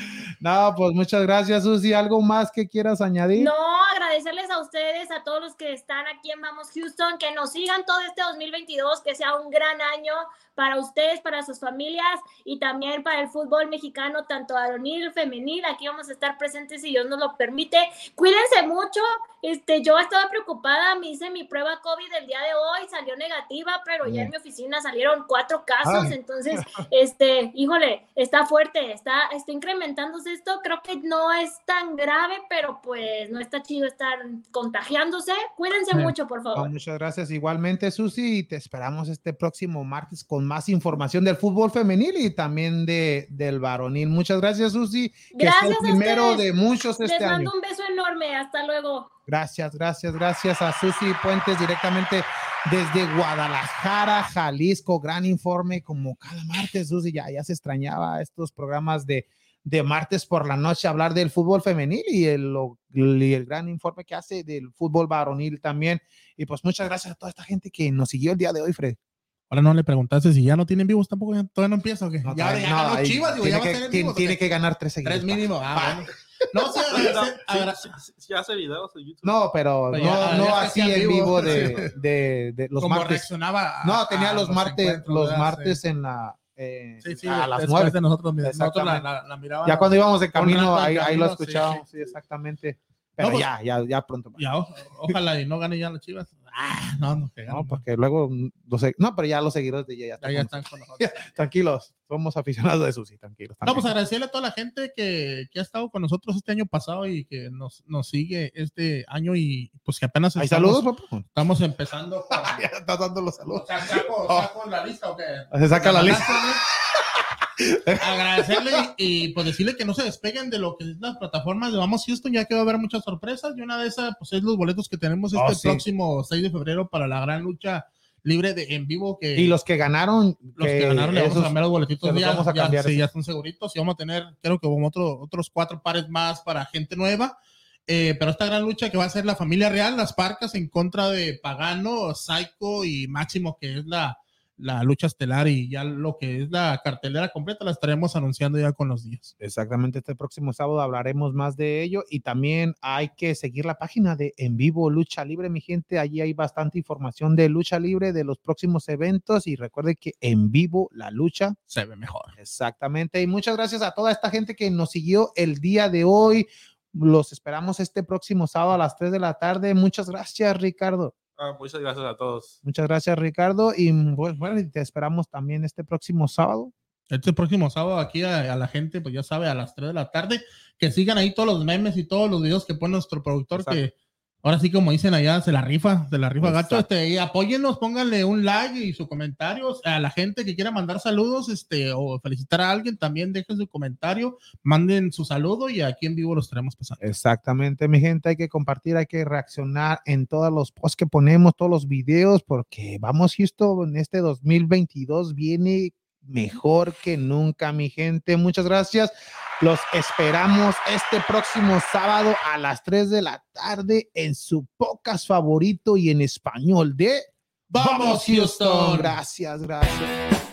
no, pues muchas gracias, Susi. ¿Algo más que quieras añadir? No, agradecerles a ustedes, a todos los que están aquí en Vamos Houston, que nos sigan todo este 2022, que sea un gran año para ustedes, para sus familias y también para el fútbol mexicano, tanto varonil, femenil. Aquí vamos a estar presentes si Dios nos lo permite. Cuídense mucho. Este, yo estaba preocupada, me hice mi prueba COVID el día de hoy, salió negativa, pero ya en mi oficina salieron cuatro casos, Ay. entonces, este, híjole, está fuerte, está, está incrementándose esto, creo que no es tan grave, pero pues no está chido estar contagiándose. Cuídense mucho, por favor. muchas gracias igualmente, Susi, y te esperamos este próximo martes con más información del fútbol femenil y también de, del varonil. Muchas gracias, Susi. Que el Gracias a primero de muchos Les este mando año. un beso enorme, hasta luego. Gracias, gracias, gracias a Susi Puentes directamente desde Guadalajara, Jalisco. Gran informe como cada martes, Susi. Ya, ya se extrañaba estos programas de, de martes por la noche hablar del fútbol femenil y el, lo- y el gran informe que hace del fútbol varonil también. Y pues muchas gracias a toda esta gente que nos siguió el día de hoy, Fred. Ahora no le preguntaste si ya no tienen vivos tampoco, ya todavía no empieza o qué. No, ya, no, ganó Chivas, digo, tiene, ya va a que, ser en tiene, que ganar tres seguidos. Tres pa. mínimo. Ah, bueno. No, sí, Sí, agradecer- agra- sí, sí, sí hace videos en YouTube. No, pero Pero no, ya- no ya así en vivo. de, de, de los como martes. reaccionaba a- No, tenía los martes, los ¿verdad? martes en la eh, Sí, sí, a las después nueve. de nosotros, nosotros la, Exactamente. la, la miraban. Ya cuando íbamos de camino, ahí, lo escuchábamos, sí, exactamente. Pero No, pues- ya, ya, ya pronto. Ya, o- ojalá y no gane ya las chivas. Ah, no, no, No, porque luego, mm, no, pero ya los seguidores de ella ya, ya, están con- nosotros. tranquilos, somos aficionados de Susi, tranquilos. No, pues agradecerle a toda la gente que, que ha estado con nosotros este año pasado y que nos, nos sigue este año y pues que apenas ¿Hay estamos, saludos, papá? estamos empezando. con- ya estás dando los O saludos. sea, ¿saco, saco la lista o qué? Se saca la lista. Agradecerle y, pues decirle que no se despeguen de lo que es las plataformas de Vamos Houston, ya que va a haber muchas sorpresas. Y una de esas, pues es los boletos que tenemos este Oh, sí. próximo 6 de febrero para la gran lucha libre de en vivo. Que Y los que ganaron, los que ganaron le vamos a cambiar los boletitos. se los Ya, vamos a ya- cambiar, sí, sí. ya están seguritos. Y vamos a tener, creo que como otro, otros cuatro pares más para gente nueva. Eh, pero esta gran lucha que va a ser la familia real, las Parcas en contra de Pagano, Psycho y Máximo, que es la, la lucha estelar y ya lo que es la cartelera completa la estaremos anunciando ya con los días. Exactamente, este próximo sábado hablaremos más de ello y también hay que seguir la página de En Vivo Lucha Libre, mi gente. Allí hay bastante información de lucha libre, de los próximos eventos y recuerde que En Vivo la lucha Se ve mejor. Exactamente. Y muchas gracias a toda esta gente que nos siguió el día de hoy. Los esperamos este próximo sábado a las 3 de la tarde. Muchas gracias, Ricardo. Ah, muchas gracias a todos. Muchas gracias, Ricardo. Y pues, bueno, y te esperamos también este próximo sábado. Este próximo sábado aquí a, a la gente, pues ya sabe, a las 3 de la tarde, que sigan ahí todos los memes y todos los videos que pone nuestro productor, Exacto. que ahora sí, como dicen allá, se la rifa, se la rifa. Exacto. Este, y apóyennos, pónganle un like y sus comentarios. A la gente que quiera mandar saludos este, o felicitar a alguien, también dejen su comentario, manden su saludo y aquí en vivo los estaremos pasando. Exactamente, mi gente. Hay que compartir, hay que reaccionar en todos los posts que ponemos, todos los videos, porque vamos, Houston, en este 2022 viene mejor que nunca, mi gente. Muchas gracias. Los esperamos este próximo sábado a las 3 de la tarde en su podcast favorito y en español de ¡Vamos, Houston! Gracias, gracias.